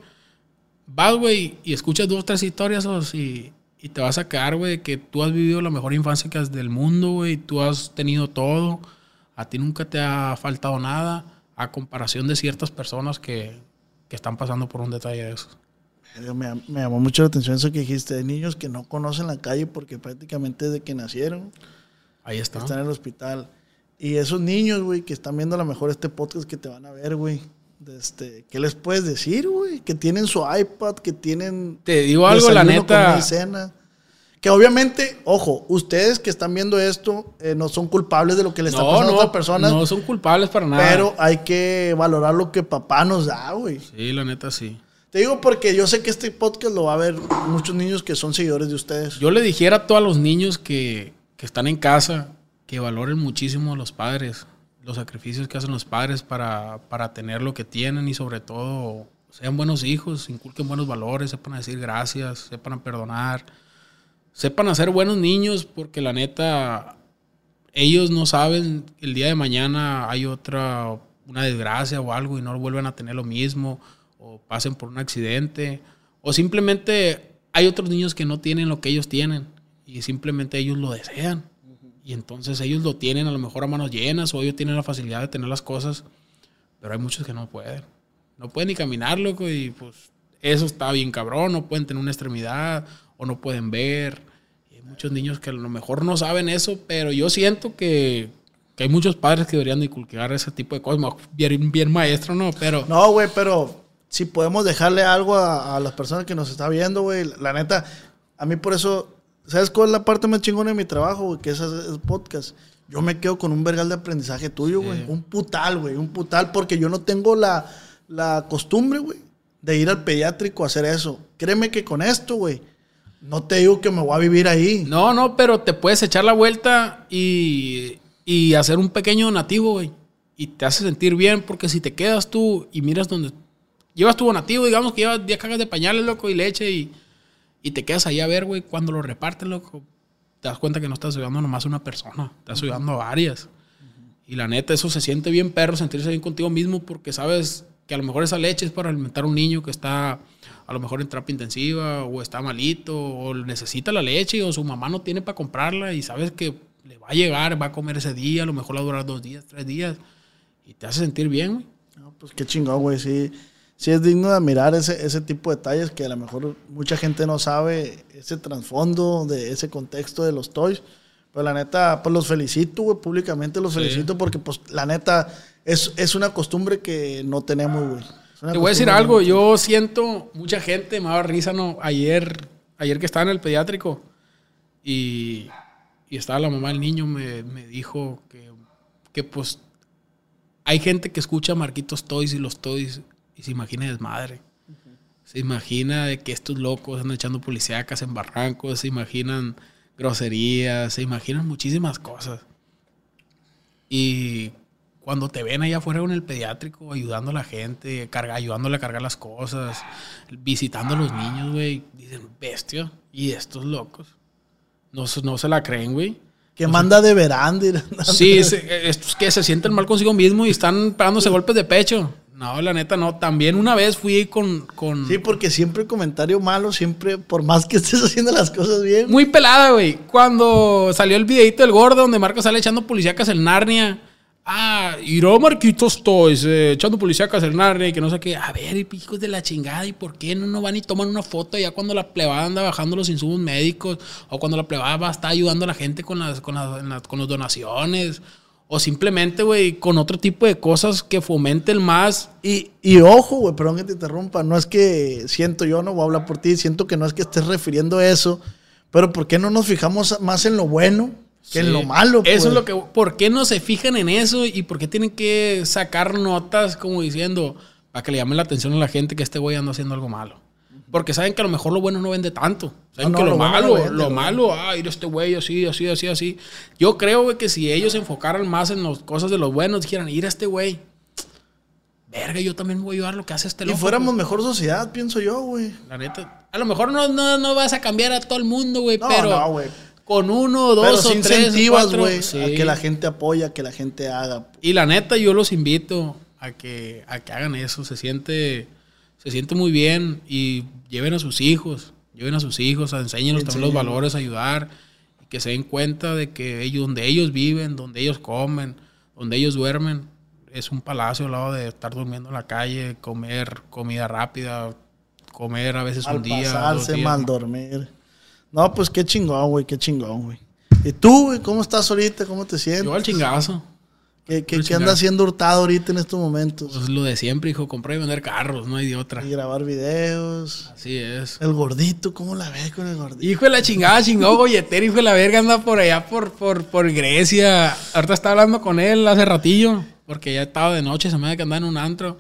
vas, güey, y escuchas dos, tres historias o si- y te vas a quedar, güey, que tú has vivido la mejor infancia que has del mundo, güey, tú has tenido todo, a ti nunca te ha faltado nada, a comparación de ciertas personas que, que están pasando por un detalle de esos. Me, me llamó mucho la atención eso que dijiste, de niños que no conocen la calle porque prácticamente desde que nacieron Ahí está. están en el hospital. Y esos niños, güey, que están viendo a lo mejor este podcast que te van a ver, güey. Este, ¿Qué les puedes decir, güey? Que tienen su iPad, que tienen... Te digo algo, la neta. cena. Que obviamente, ojo, ustedes que están viendo esto eh, no son culpables de lo que le está No, pasando a otras personas, no son culpables para nada. pero hay que valorar lo que papá nos da, güey. Sí, la neta sí. Te digo porque yo sé que este podcast lo va a ver muchos niños que son seguidores de ustedes. Yo le dijera a todos los niños que, que están en casa que valoren muchísimo a los padres, los sacrificios que hacen los padres para, para tener lo que tienen y sobre todo sean buenos hijos, inculquen buenos valores, sepan decir gracias, sepan perdonar, sepan a ser buenos niños porque la neta ellos no saben el día de mañana hay otra una desgracia o algo y no vuelven a tener lo mismo, o pasen por un accidente, o simplemente hay otros niños que no tienen lo que ellos tienen y simplemente ellos lo desean. Y entonces ellos lo tienen a lo mejor a manos llenas o ellos tienen la facilidad de tener las cosas, pero hay muchos que no pueden. No pueden ni caminar, loco, y pues eso está bien cabrón, no pueden tener una extremidad o no pueden ver. Y hay muchos niños que a lo mejor no saben eso, pero yo siento que, que hay muchos padres que deberían de inculcar ese tipo de cosas. Bien, bien maestro, ¿no? Pero... No, güey, pero si podemos dejarle algo a, a las personas que nos están viendo, güey. La neta, a mí por eso, ¿sabes cuál es la parte más chingona de mi trabajo, güey? Que es el podcast. Yo me quedo con un vergal de aprendizaje tuyo, güey. Un putal, güey. Un putal, porque yo no tengo la, la costumbre, güey, de ir al pediátrico a hacer eso. Créeme que con esto, güey, no te digo que me voy a vivir ahí. No, no, pero te puedes echar la vuelta y, y hacer un pequeño donativo, güey. Y te hace sentir bien, porque si te quedas tú y miras donde llevas tu donativo, digamos que llevas 10 cajas de pañales, loco, y leche, y, y te quedas ahí a ver, güey, cuando lo repartes, loco, te das cuenta que no estás ayudando nomás a una persona, estás ayudando a varias. Y la neta, eso se siente bien perro, sentirse bien contigo mismo, porque sabes que a lo mejor esa leche es para alimentar a un niño que está a lo mejor en terapia intensiva, o está malito, o necesita la leche, o su mamá no tiene para comprarla, y sabes que le va a llegar, va a comer ese día, a lo mejor va a durar dos días, tres días, y te hace sentir bien, güey. No, pues qué chingón, güey, sí sí es digno de admirar ese, ese tipo de detalles que a lo mejor mucha gente no sabe ese trasfondo de ese contexto de los toys. Pero la neta, pues los felicito, güey, públicamente los felicito porque, pues, la neta, es, es una costumbre que no tenemos, güey. Te voy a decir algo, yo siento mucha gente, me daba risa, ¿no? Ayer, ayer que estaba en el pediátrico y, y estaba la mamá del niño, me, me dijo que, que, pues, hay gente que escucha Marquitos Toys y los Toys y se imagina desmadre. Se imagina de que estos locos andan echando policíacas en barrancos, se imaginan groserías, se imaginan muchísimas cosas. Y cuando te ven allá afuera en el pediátrico, ayudando a la gente, carga, ayudándole a cargar las cosas, visitando a los niños, güey, dicen, bestia, y estos locos. No, no se la creen, güey. Que manda de veranda. Sí, estos que se sienten mal consigo mismo y están pegándose golpes de pecho. No, la neta no. También una vez fui con, con... Sí, porque siempre el comentario malo, siempre, por más que estés [laughs] haciendo las cosas bien. Muy pelada, güey. Cuando salió el videito del gordo donde Marco sale echando policíacas en Narnia. Ah, iró Marquitos Toys eh, echando policíacas en Narnia y que no sé qué. A ver, hijos de la chingada, ¿y por qué no, no van y toman una foto ya cuando la plebada anda bajando los insumos médicos o cuando la plebada va, está ayudando a la gente con las, con las, con las donaciones? O simplemente, güey, con otro tipo de cosas que fomenten más. Y, y ojo, güey, perdón que te interrumpa. No es que siento yo, no voy a hablar por ti, siento que no es que estés refiriendo a eso. Pero ¿por qué no nos fijamos más en lo bueno que en lo malo? Eso es pues? lo que. ¿Por qué no se fijan en eso y por qué tienen que sacar notas como diciendo para que le llamen la atención a la gente que este güey anda haciendo algo malo? Porque saben que a lo mejor lo bueno no vende tanto. Saben que lo, malo, lo malo, ay, este güey así, así, así, así. Yo creo que si ellos se enfocaran más en las cosas de los buenos, dijeran, ir a este güey. Verga, yo también voy a ayudar lo que hace este loco. Y fuéramos mejor sociedad, pienso yo, güey. La neta. A lo mejor no, no, no vas a cambiar a todo el mundo, güey, pero. Con uno, dos o tres. güey. A que la gente apoya, que la gente haga. Y la neta, yo los invito a que, a que hagan eso. Se siente se siente muy bien y lleven a sus hijos, lleven a sus hijos, enséñenlos también los valores, ayudar, y que se den cuenta de que ellos, donde ellos viven, donde ellos comen, donde ellos duermen, es un palacio al lado de estar durmiendo en la calle, comer comida rápida, comer a veces un día. Pasarse, mal dormir. No, pues qué chingón, güey, qué chingón, güey. ¿Y tú, güey, cómo estás ahorita? ¿Cómo te sientes? Yo al chingazo. ¿Qué, qué, anda haciendo hurtado ahorita en estos momentos? Pues lo de siempre, hijo, comprar y vender carros, no hay de otra. Y grabar videos. Así es. El gordito, ¿cómo la ves con el gordito? Hijo de la chingada, chingado bolletero, hijo de la verga, anda por allá por, por, por Grecia. Ahorita estaba hablando con él hace ratillo, porque ya estaba de noche, se me había que andar en un antro.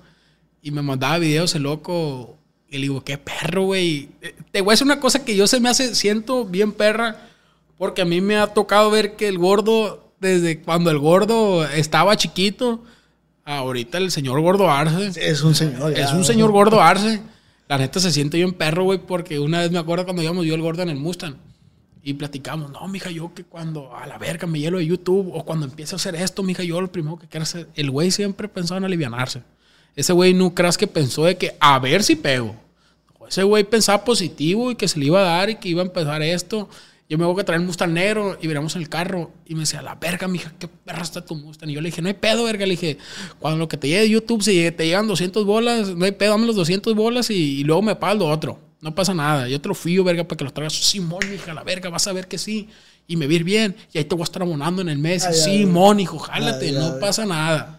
Y me mandaba videos el loco. Y le digo, qué perro, güey. Eh, te voy a decir una cosa que yo se me hace, siento bien perra, porque a mí me ha tocado ver que el gordo desde cuando el gordo estaba chiquito, ahorita el señor gordo Arce. Es un señor. Es un señor gordo Arce. La neta se siente bien perro, güey, porque una vez me acuerdo cuando íbamos yo el gordo en el Mustang. Y platicamos, no, mija, yo que cuando a la verga me hielo de YouTube o cuando empiezo a hacer esto, mija, yo lo primero que quiero hacer. El güey siempre pensó en alivianarse. Ese güey no creas que pensó de que a ver si pego. Ese güey pensaba positivo y que se le iba a dar y que iba a empezar esto. Yo me voy a traer un Mustang negro y veremos el carro. Y me decía, la verga, mija, qué perra está tu Mustang. Y yo le dije, no hay pedo, verga. Le dije, cuando lo que te llegue de YouTube, si te llegan 200 bolas, no hay pedo, dame los 200 bolas y, luego me pagas lo otro. No pasa nada. Yo te lo fío, verga, para que los traigas. Simón, mija, la verga, vas a ver que sí. Y me vir bien. Y ahí te voy a estar abonando en el mes. Simón, hijo, jálate, no pasa nada.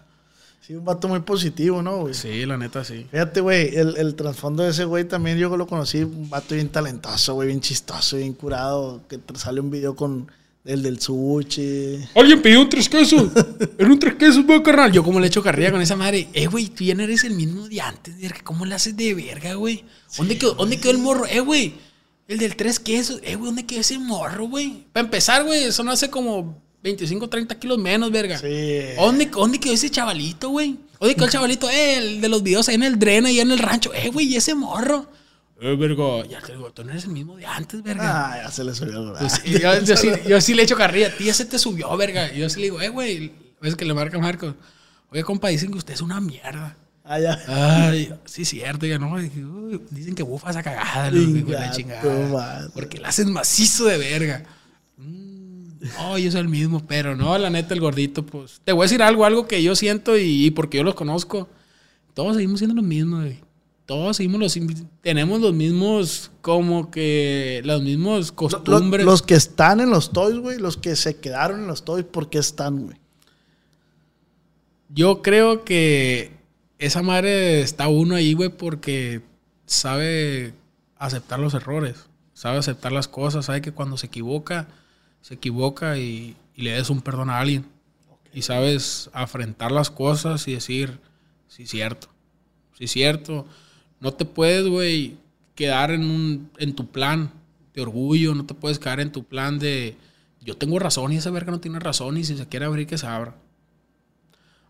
Sí, un vato muy positivo, ¿no, güey? Sí, la neta, sí. Fíjate, güey, el, el trasfondo de ese güey también yo lo conocí, un vato bien talentoso, güey, bien chistoso, bien curado, que sale un video con el del sushi. Alguien pidió un tres quesos. [laughs] Era un tres quesos, güey, carnal. Yo como le echo carrilla con esa madre. Eh, güey, tú ya no eres el mismo de antes, ¿Cómo le haces de verga, güey? ¿Dónde, quedó, ¿Dónde quedó el morro? Eh, güey, el del tres quesos. Eh, güey, ¿dónde quedó ese morro, güey? Para empezar, güey, eso no hace como 25, 30 kilos menos, verga. Sí. ¿Dónde, ¿Dónde quedó ese chavalito, güey? ¿Dónde quedó el chavalito? Eh, el de los videos ahí en el dren, ahí en el rancho. Eh, güey, ¿y ese morro? Eh, verga, ya te digo, tú no eres el mismo de antes, verga. Ah, ya se le subió, pues, yo, yo, sí, yo, sí, le echo carrilla. A ti ya se te subió, verga. Y yo sí le digo, eh, güey. Es que le marca Marco. Oye, compa, dicen que usted es una mierda. Ah, ya. Ay, sí, cierto. Ya no. Dicen que bufa esa cagada, la chingada. Porque la hacen macizo de verga. No, yo soy el mismo, pero no, la neta, el gordito, pues. Te voy a decir algo, algo que yo siento y, porque yo los conozco. Todos seguimos siendo los mismos, güey. Todos seguimos los. Tenemos los mismos, como que. Los mismos costumbres. Los, que están en los toys, güey. Los que se quedaron en los toys, ¿por qué están, güey? Yo creo que esa madre está uno ahí, güey, porque sabe aceptar los errores. Sabe aceptar las cosas. Sabe que cuando se equivoca se equivoca y, le des un perdón a alguien. Y sabes afrontar las cosas y decir, sí, cierto, sí, cierto. No te puedes, güey, quedar en, un, en tu plan de orgullo, no te puedes quedar en tu plan de, yo tengo razón y esa verga no tiene razón y si se quiere abrir, que se abra.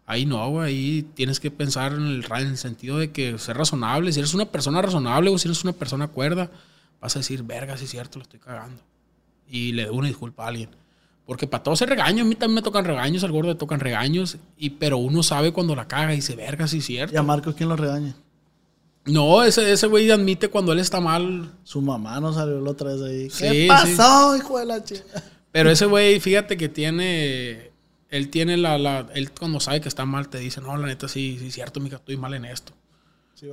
Ahí no, güey, ahí tienes que pensar en el, en el sentido de que ser razonable. Si eres una persona razonable o si eres una persona cuerda, vas a decir, verga, sí es cierto, lo estoy cagando y le doy una disculpa a alguien. Porque para todos se regaño, a mí también me tocan regaños, al gordo le tocan regaños, y, pero uno sabe cuando la caga y dice, verga, sí es cierto. ¿Y a Marcos quién lo regaña? No, ese, ese güey admite cuando él está mal. Su mamá no salió la otra vez ahí. ¿Qué pasó, hijo de la chica? Pero ese güey, fíjate que tiene. Él tiene la, la. Él cuando sabe que está mal te dice, no, la neta sí, sí es cierto, mija, estoy mal en esto.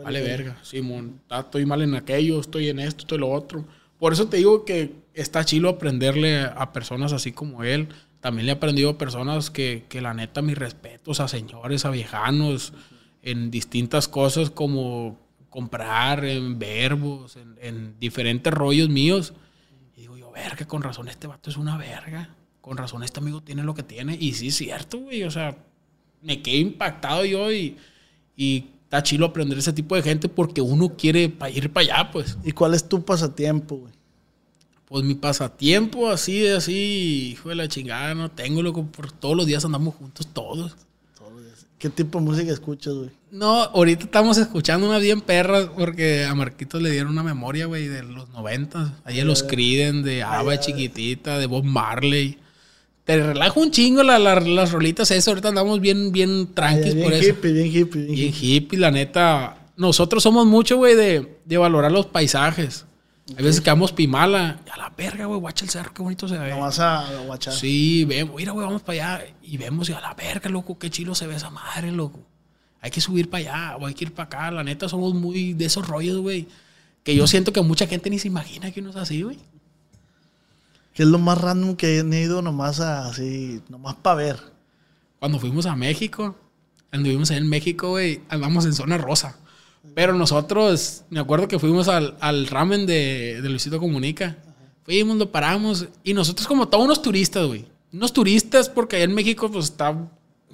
vale, verga, Simón. estoy mal en aquello, estoy en esto, estoy en lo otro. Por eso te digo que está chido aprenderle a personas así como él. También le he aprendido a personas que, que la neta, mis respetos a señores, a viejanos, en distintas cosas como comprar, en verbos, en, diferentes rollos míos. Y digo yo, verga, con razón este vato es una verga. Con razón este amigo tiene lo que tiene. Y sí es cierto, güey. O sea, me quedé impactado yo y, y está chido aprender ese tipo de gente porque uno quiere ir para allá, pues. ¿Y cuál es tu pasatiempo, güey? Pues mi pasatiempo, así, así, hijo de la chingada, no tengo, loco, por todos los días andamos juntos, todos. ¿Qué tipo de música escuchas, güey? No, ahorita estamos escuchando una bien perra porque a Marquitos le dieron una memoria, güey, de los noventas. Ahí los Criden, de Ava chiquitita, de Bob Marley te relaja un chingo las rolitas eso. Ahorita andamos bien, bien tranquis por eso. Hippie, bien hippie, bien, bien hippie. la neta. Nosotros somos mucho, güey, de, de, valorar los paisajes. Hay veces que vamos Pimala. Y a la verga, güey, guacha el cerro, qué bonito se ve. No vas a guachar. Sí, vemos, mira, güey, vamos para allá. Y vemos, y a la verga, loco, qué chilo se ve esa madre, loco. Hay que subir para allá, o hay que ir para acá. La neta, somos muy de esos rollos, güey. Que yo siento que mucha gente ni se imagina que uno es así, güey. ¿Qué es lo más random que han ido nomás así, nomás para ver? Cuando fuimos a México, anduvimos en México, güey, andamos en zona rosa. Pero nosotros, me acuerdo que fuimos al, al ramen de, de, Luisito Comunica. Fuimos, lo paramos. Y nosotros como todos unos turistas, güey. Unos turistas porque allá en México pues está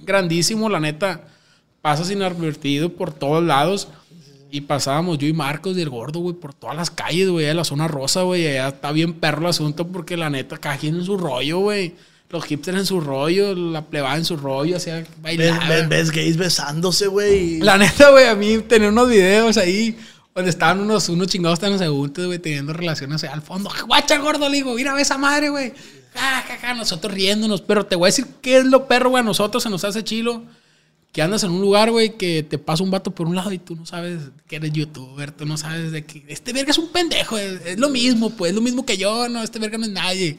grandísimo, la neta. Pasas inadvertido por todos lados. Y pasábamos yo y Marcos y el gordo, güey, por todas las calles, güey, de la zona rosa, güey. Allá está bien perro el asunto porque la neta, cada quien en su rollo, güey. Los hipsters en su rollo, la plebada en su rollo, sea, bailar. ¿Ves, ves gays besándose, güey. La neta, güey, a mí tener unos videos ahí, Donde estaban unos, unos chingados tan segundos, güey, teniendo relaciones al fondo. Guacha, gordo, le digo, mira, ve esa madre, güey. Ja, ja, ja, nosotros riéndonos. Pero te voy a decir qué es lo perro, güey, a nosotros se nos hace chilo. Que andas en un lugar, güey, que te pasa un vato por un lado y tú no sabes que eres youtuber, tú no sabes de que este verga es un pendejo, es, es lo mismo, pues, es lo mismo que yo, no, este verga no es nadie.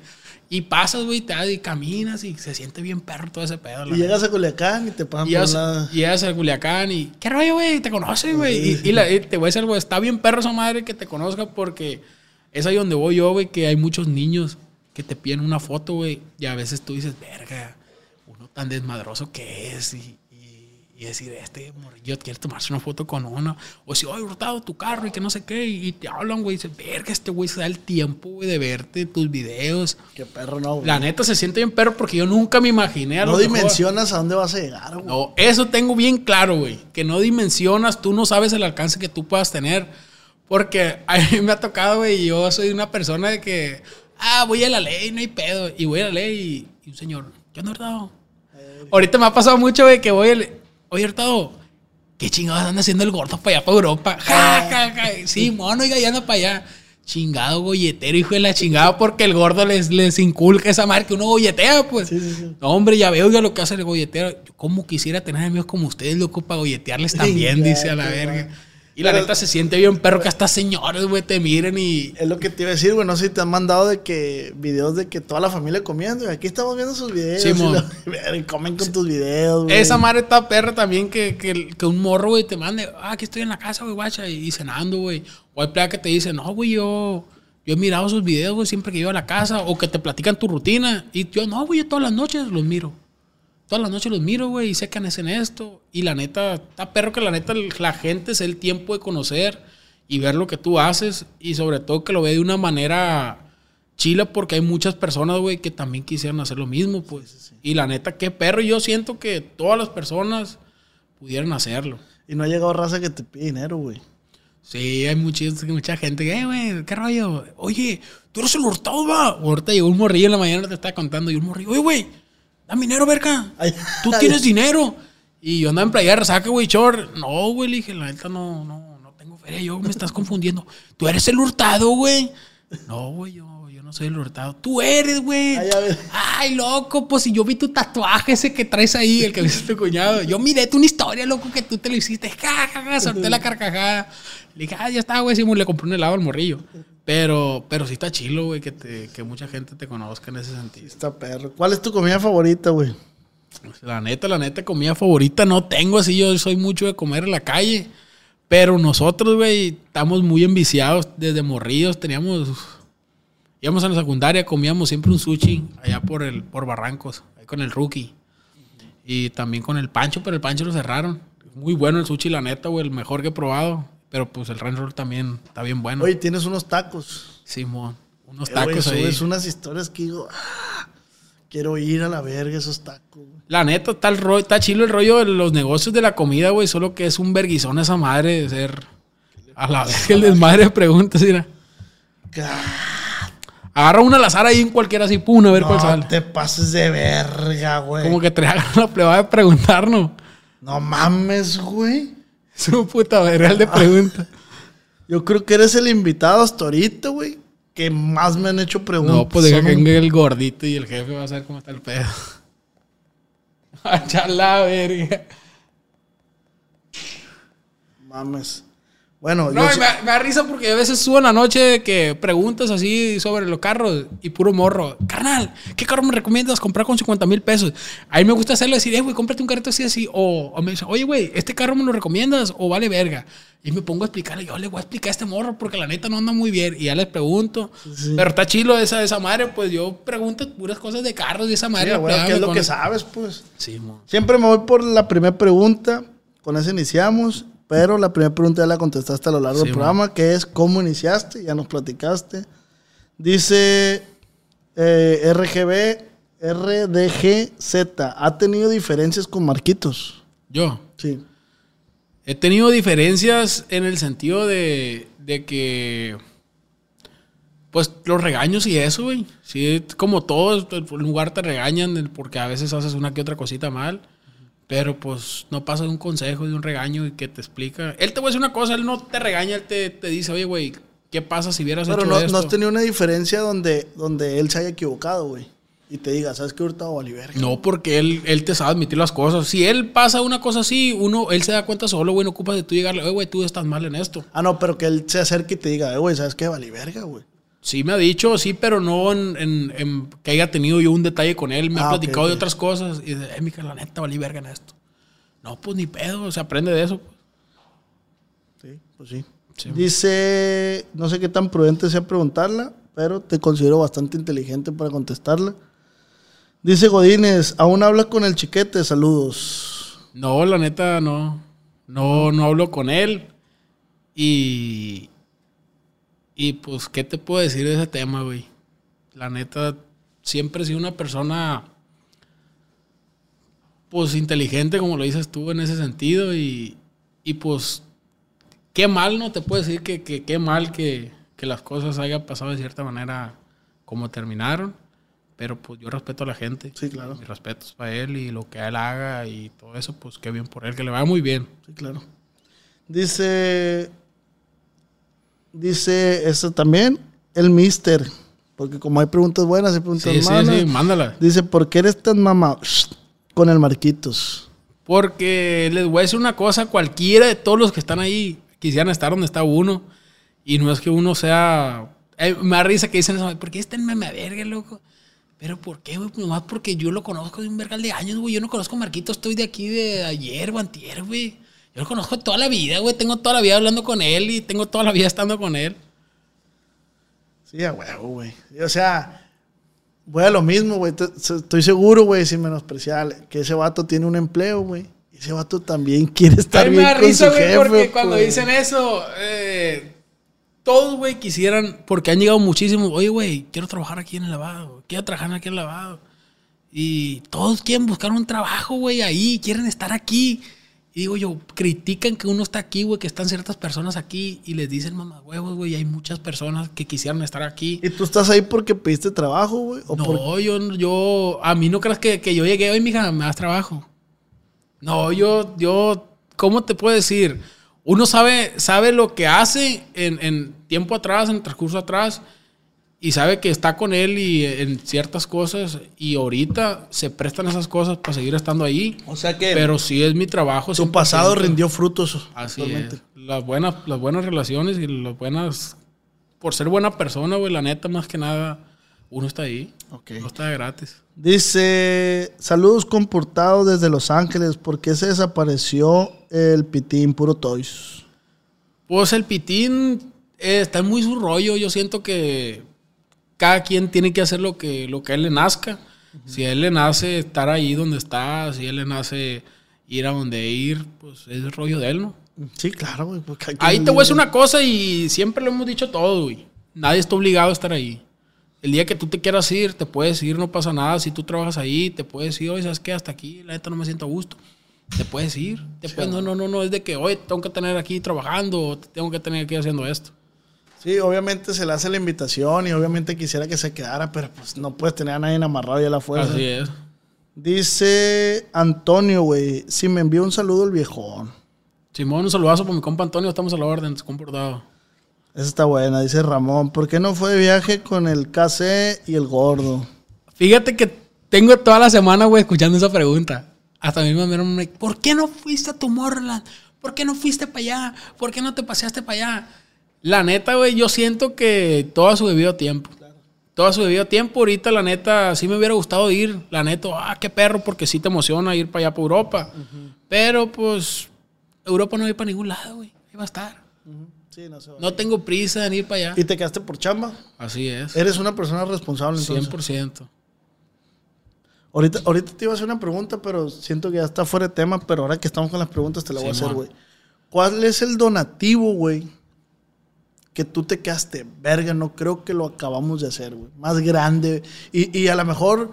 Y pasas, güey, te- y caminas y se siente bien perro todo ese pedo. Y llegas a Culiacán y te pasan y por un llegas, llegas a Culiacán y, ¿qué rollo, güey? Te conoce, güey. Y, y la- y te voy a decir algo, está bien perro esa madre que te conozca porque es ahí donde voy yo, güey, que hay muchos niños que te piden una foto, güey. Y a veces tú dices, verga, uno tan desmadroso que es. Y, y, decir, este morrillo quiere tomarse una foto con uno. O si, oye, hurtado tu carro y que no sé qué. Y, te hablan, güey. Y verga, este güey se da el tiempo, güey, de verte tus videos. Qué perro, no, güey. La neta se siente bien perro porque yo nunca me imaginé a No lo mejor- dimensionas a dónde vas a llegar, güey. no, eso tengo bien claro, güey. Que no dimensionas, tú no sabes el alcance que tú puedas tener. Porque a mí me ha tocado, güey, yo soy una persona de que, ah, voy a la ley, no hay pedo. Y voy a la ley y, y un señor, ¿qué onda, Hurtado? Ahorita me ha pasado mucho, güey, que voy oye, Hurtado, ¿qué chingados anda haciendo el gordo para allá, para Europa? Ja, ja, ja. Sí, mono, oiga, ya anda para allá. Chingado golletero, hijo de la chingada, porque el gordo les, les inculca esa marca que uno golletea, pues. Sí, sí, sí. No, hombre, ya veo ya lo que hace el golletero. Yo como quisiera tener amigos como ustedes, loco, para golletearles también, dice a la verga. Y la neta se siente bien perro que hasta señores, güey, te miren y... Es lo que te iba a decir, güey. No sé si te han mandado de que videos de que toda la familia comiendo. Aquí estamos viendo sus videos. Sí, y, lo- [laughs] comen con tus videos, güey. Esa madre está perra también que, que, que un morro, güey, te mande, ah, aquí estoy en la casa, güey, guacha, y, y cenando, güey. O hay playa que te dice, no, güey, yo, yo he mirado sus videos, güey, siempre que iba a la casa. O que te platican tu rutina. Y yo, no, güey, yo todas las noches los miro. Todas las noches los miro, güey, y sé que hacen esto. Y la neta, está perro que la neta la gente se dé el tiempo de conocer y ver lo que tú haces. Y sobre todo que lo ve de una manera chila porque hay muchas personas, güey, que también quisieran hacer lo mismo, pues. Y la neta, qué perro. Yo siento que todas las personas pudieran hacerlo. Y no ha llegado raza que te pide dinero, güey. Sí, hay mucha, mucha gente que, eh, güey, ¿qué rollo? Oye, tú eres el hurtado, va. Ahorita llegó un morrillo en la mañana, te estaba contando, y un morrillo, oye, güey, dame dinero, verga. Tú [laughs] tienes dinero. Y yo andaba en playa de resaca, güey, chor. No, güey, le dije, la neta no, no, no tengo feria, yo me estás confundiendo. Tú eres el hurtado, güey. No, güey, yo, yo no soy el hurtado. Tú eres, güey. Ay, loco, pues si yo vi tu tatuaje ese que traes ahí, el que viste tu cuñado. Yo miré tu una historia, loco, que tú te lo hiciste. Ja, ja, ja, solté la carcajada. Le dije, ah, ya está, güey, sí, le compré un helado al morrillo. Pero, pero sí está chilo, güey, que, te- que mucha gente te conozca en ese sentido. Está perro. ¿Cuál es tu comida favorita, güey? La neta, la neta, comida favorita no tengo así. Yo soy mucho de comer en la calle. Pero nosotros, güey, estamos muy enviciados desde morrillos. Teníamos. Íbamos a la secundaria, comíamos siempre un sushi allá por el por Barrancos, ahí con el rookie. Y también con el Pancho, pero el Pancho lo cerraron. Muy bueno el sushi, la neta, güey, el mejor que he probado. Pero pues el Ren Roll también está bien bueno. Oye, tienes unos tacos. Simón, unos Eh, tacos ahí. subes unas historias que digo, "Ah, quiero ir a la verga esos tacos. güey". La neta, está, el rollo, está chilo el rollo de los negocios de la comida, güey. Solo que es un verguizón esa madre de ser. A la vez que el desmadre de preguntas, mira. Ah, Agarra una al azar ahí en cualquiera así, pum, a ver cuál No sale. te pases de verga, güey. Como que te [laughs] hagan la plebada de preguntarnos. No mames, güey. Su puta verga de preguntas. [laughs] Yo creo que eres el invitado hasta ahorita, güey. Que más me han hecho preguntas. No, pues deja que venga el gordito y el jefe va a saber cómo está el pedo. [laughs] A echar la verga. Mames. Bueno, No, yo sí- me, me da risa porque a veces subo en la noche que preguntas así sobre los carros y puro morro. Carnal, ¿qué carro me recomiendas comprar con 50 mil pesos? A mí me gusta hacerlo decir, eh, güey, cómprate un carrito así, así. O, o me dice, oye, güey, ¿este carro me lo recomiendas o vale verga? Y me pongo a explicarle, yo le voy a explicar a este morro porque la neta no anda muy bien. Y ya les pregunto. Pero está chilo esa, esa madre, pues yo pregunto puras cosas de carros y esa madre. Sí, güey, ¿qué es lo que sabes, pues? Sí, mo. Siempre me voy por la primera pregunta. Con esa iniciamos. Pero la primera pregunta ya la contestaste a lo largo Sí, del man. programa, que es cómo iniciaste. Ya nos platicaste. Dice eh, RGB, RDGZ. ¿Ha tenido diferencias con Marquitos? Yo. Sí. He tenido diferencias en el sentido de, de que. Pues los regaños y eso, güey. Sí, como todos, en un lugar te regañan porque a veces haces una que otra cosita mal. Pero pues no pasa de un consejo, de un regaño y que te explica. Él te va a decir una cosa, él no te regaña, él te, te dice, oye, güey, ¿qué pasa si hubieras Pero hecho no, esto? no has tenido una diferencia donde, donde él se haya equivocado, güey. Y te diga, ¿sabes qué? Vale verga. No, porque él, él te sabe admitir las cosas. Si él pasa una cosa así, uno, él se da cuenta solo, güey, no ocupas de tú llegarle, oye, güey, tú estás mal en esto. Ah, no, pero que él se acerque y te diga, güey, ¿sabes qué? Vale verga, güey. Sí me ha dicho, sí, pero no en, en- en que haya tenido yo un detalle con él. Me Ah, ha ok, platicado de otras cosas. Y dice, eh, mija, la neta, valí verga en esto. No, pues ni pedo, se aprende de eso. Sí, pues sí. Sí. Dice, no sé qué tan prudente sea preguntarla, pero te considero bastante inteligente para contestarla. Dice Godínez, aún habla con el chiquete, saludos. No, la neta, no. No, no hablo con él. Y. Y pues, ¿qué te puedo decir de ese tema, güey? La neta, siempre he sido una persona. Pues inteligente, como lo dices tú, en ese sentido. Y, y pues, qué mal, ¿no? Te puedo decir que, que qué mal que, que las cosas hayan pasado de cierta manera como terminaron. Pero pues yo respeto a la gente. Sí, claro. Mis respetos para él y lo que él haga y todo eso, pues qué bien por él, que le vaya muy bien. Sí, claro. Dice, dice eso también, el mister, porque como hay preguntas buenas y preguntas Sí, sí, malas. sí, mándala. Dice, ¿por qué eres tan mamá con el Marquitos? Porque les voy a decir una cosa, cualquiera de todos los que están ahí quisieran estar donde está uno. Y no es que uno sea... eh, me da risa que dicen eso, ¿por qué está en meme verga, loco? Pero ¿por qué, güey? Pues Nomás porque yo lo conozco de un vergal de años, güey. Yo no conozco a Marquito, estoy de aquí de ayer o antier, güey. Yo lo conozco toda la vida, güey. Tengo toda la vida hablando con él y tengo toda la vida estando con él. Sí, a huevo, güey. O sea, voy a lo mismo, güey. Estoy seguro, güey, sin menospreciar, que ese vato tiene un empleo, güey. Ese vato también quiere estar A mí bien me con su güey, jefe, porque cuando pues. dicen eso, eh, todos, güey, quisieran, porque han llegado muchísimos, oye, güey, quiero trabajar aquí en el lavado, quiero trabajar aquí en el lavado. Y todos quieren buscar un trabajo, güey, ahí, quieren estar aquí. Y digo yo, critican que uno está aquí, güey, que están ciertas personas aquí y les dicen, mamá, huevos, güey, hay muchas personas que quisieran estar aquí. ¿Y tú estás ahí porque pediste trabajo, güey? ¿O No, por- yo, yo, a mí no creas que, que yo llegué hoy, mija, me das trabajo. No, yo, yo, ¿cómo te puedo decir? Uno sabe, sabe lo que hace en, en tiempo atrás, en transcurso atrás, y sabe que está con él y en ciertas cosas, y ahorita se prestan esas cosas para seguir estando ahí. O sea que Pero sí es mi trabajo. 100%. pasado rindió frutos. Así es. Las buenas, las buenas relaciones y las buenas. Por ser buena persona, güey, la neta, más que nada, uno está ahí. Ok. No está de gratis. Dice, saludos comportados desde Los Ángeles. ¿Por qué se desapareció el pitín puro toys? Pues el pitín eh, está en muy su rollo. Yo siento que cada quien tiene que hacer lo que, lo que a él le nazca. Si a él le nace estar ahí donde está, si a él le nace ir a donde ir, pues es el rollo de él, ¿no? Sí, claro, güey. Ahí te voy a decir una cosa y siempre lo hemos dicho todo, güey. Nadie está obligado a estar ahí. El día que tú te quieras ir, te puedes ir, no pasa nada. Si tú trabajas ahí, te puedes ir, oye, ¿sabes qué? Hasta aquí, la neta no me siento a gusto. Te puedes ir. Te puedes- no, no, no, no, es de que, oye, tengo que tener aquí trabajando, o tengo que tener aquí haciendo esto. Sí, obviamente se le hace la invitación y obviamente quisiera que se quedara, pero pues no puedes tener a nadie amarrado y a la fuerza. Así es. Dice Antonio, güey, si me envió un saludo el viejón. Simón, un saludazo para mi compa Antonio, estamos a la orden, comportado. Esa está buena, dice Ramón. ¿Por qué no fue de viaje con el KC y el gordo? Fíjate que tengo toda la semana, güey, escuchando esa pregunta. Hasta a mí me like, ¿por qué no fuiste a Tomorrowland? ¿Por qué no fuiste para allá? ¿Por qué no te paseaste para allá? La neta, güey, yo siento que todo a su debido tiempo. Todo a su debido tiempo. Ahorita, la neta, sí me hubiera gustado ir. La neta, ah, qué perro, porque sí te emociona ir para allá, para Europa. Pero, pues, Europa no va a ir para ningún lado, güey. Ahí va a estar. Sí, no se va. No tengo prisa en ir para allá. ¿Y te quedaste por chamba? Así es. Eres una persona responsable entonces. 100%. Ahorita, ahorita te iba a hacer una pregunta, pero siento que ya está fuera de tema, pero ahora que estamos con las preguntas te la voy a hacer, güey. ¿Cuál es el donativo, güey? Que tú te quedaste, verga, no creo que lo acabamos de hacer, güey. Más grande. Y, y a lo mejor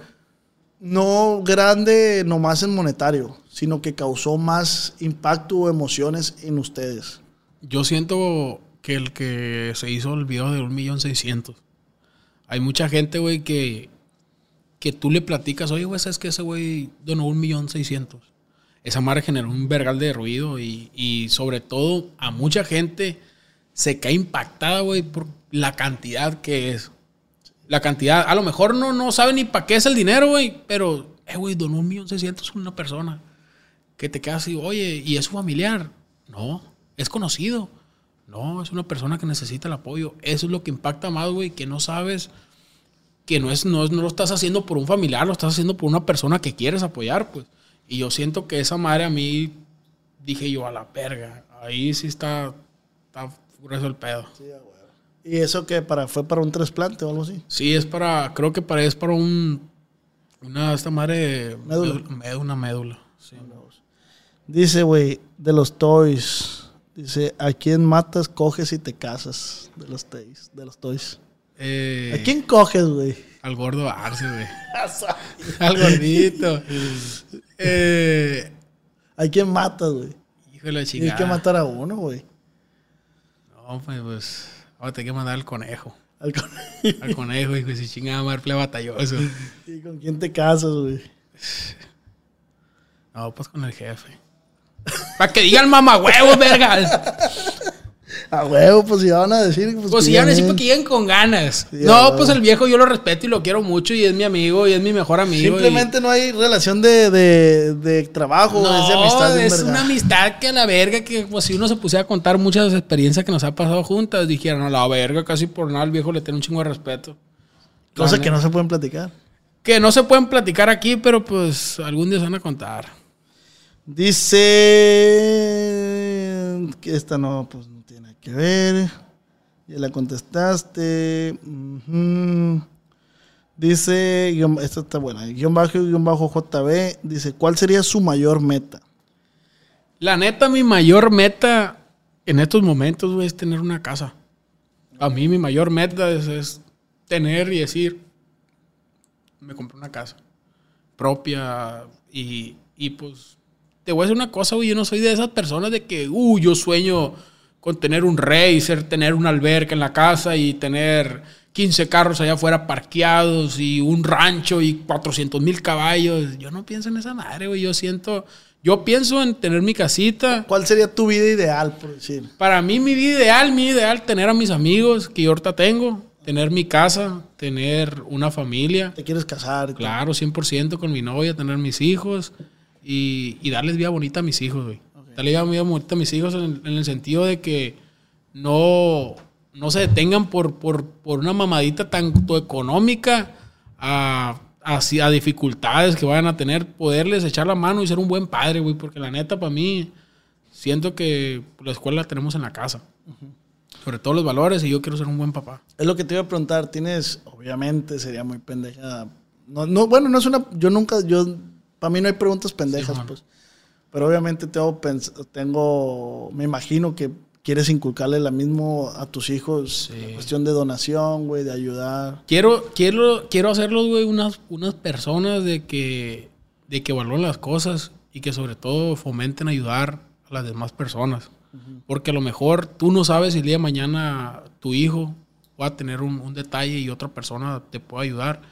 no grande nomás en monetario, sino que causó más impacto o emociones en ustedes. Yo siento que el que se hizo el video de un millón seiscientos. Hay mucha gente, güey, que, que tú le platicas, oye, güey, ¿sabes que ese güey donó un millón seiscientos? esa madre generó un vergal de ruido y, y sobre todo a mucha gente se cae impactada, güey, por la cantidad que es. La cantidad, a lo mejor no, no sabe ni para qué es el dinero, güey, pero, eh, güey, donó un millón seiscientos una persona. Que te queda así, oye, ¿y es su familiar? No, es conocido. No, es una persona que necesita el apoyo. Eso es lo que impacta más, güey, que no sabes que no es, no es, no lo estás haciendo por un familiar, lo estás haciendo por una persona que quieres apoyar, pues. Y yo siento que esa madre a mí, dije yo, a la perga. Ahí sí está, está grueso el pedo. ¿Y eso que para, fue para un trasplante o algo así? Sí, es para, creo que para, es para un, una, esta madre, Médula. médula, una médula. Sí. Dice, güey, de los toys. Dice, ¿a quién matas, coges y te casas? De los toys. De los toys. Eh, ¿A quién coges, güey? Al gordo Arce, güey. [laughs] [laughs] Al gordito. eh, ¿A quién matas, güey? hijo de la Tienes que chingada. matar a uno, güey. No, pues, pues, ahora te hay que mandar al conejo. Al con- [laughs] Al conejo, hijo su chingada madre, ple batalloso. [laughs] ¿Y con quién te casas, güey? No, pues con el jefe. Para que digan mamá huevos, verga. [laughs] [laughs] A huevo, pues ya van a decir. Pues, Pues si ya viene. necesito que lleguen con ganas. Sí, no, a pues el viejo yo lo respeto y lo quiero mucho y es mi amigo y es mi mejor amigo. y- Simplemente no hay relación de, de, de trabajo, No, es de amistad. es verga. una amistad que a la verga, que pues si uno se pusiera a contar muchas experiencias que nos ha pasado juntas, dijeran, a la verga, casi por nada el viejo le tiene un chingo de respeto. Cosas que no se pueden platicar. Que no se pueden platicar aquí, pero pues algún día se van a contar. Dice que esta no, pues no que ver. Ya la contestaste. Dice, esta está buena. Guión bajo, guion bajo JB. Dice, ¿cuál sería su mayor meta? La neta, mi mayor meta en estos momentos, güey, es tener una casa. A mí mi mayor meta es, es tener y decir, me compré una casa propia y, y, pues te voy a decir una cosa, güey, yo no soy de esas personas de que, uh, yo sueño con tener un racer, tener una alberca en la casa y tener 15 carros allá afuera parqueados y un rancho y 400 mil caballos. Yo no pienso en esa madre, güey. Yo siento, yo pienso en tener mi casita. ¿Cuál sería tu vida ideal, por decir? Para mí, mi vida ideal, mi ideal, tener a mis amigos que yo ahorita tengo, tener mi casa, tener una familia. ¿Te quieres casar? Claro, 100% con mi novia, tener mis hijos y, y darles vida bonita a mis hijos, güey. Darle vida, vida bonita a mis hijos en, en el sentido de que no, no se detengan por, por, por una mamadita tanto económica a, a, a dificultades que vayan a tener, poderles echar la mano y ser un buen padre, güey. Porque la neta, para mí, siento que la escuela la tenemos en la casa. Sobre todo los valores y yo quiero ser un buen papá. Es lo que te iba a preguntar. Tienes, obviamente, sería muy pendeja. No, no, bueno, no es una. Yo nunca, yo. Para mí no hay preguntas pendejas, Simón. pues. Pero obviamente tengo, tengo. Me imagino que quieres inculcarle la mismo a tus hijos. Sí. La cuestión de donación, güey, de ayudar. Quiero, quiero, quiero hacerlos, güey, unas, unas personas de que, de que valoren las cosas y que sobre todo fomenten ayudar a las demás personas. Porque a lo mejor tú no sabes si el día de mañana tu hijo va a tener un, un detalle y otra persona te pueda ayudar.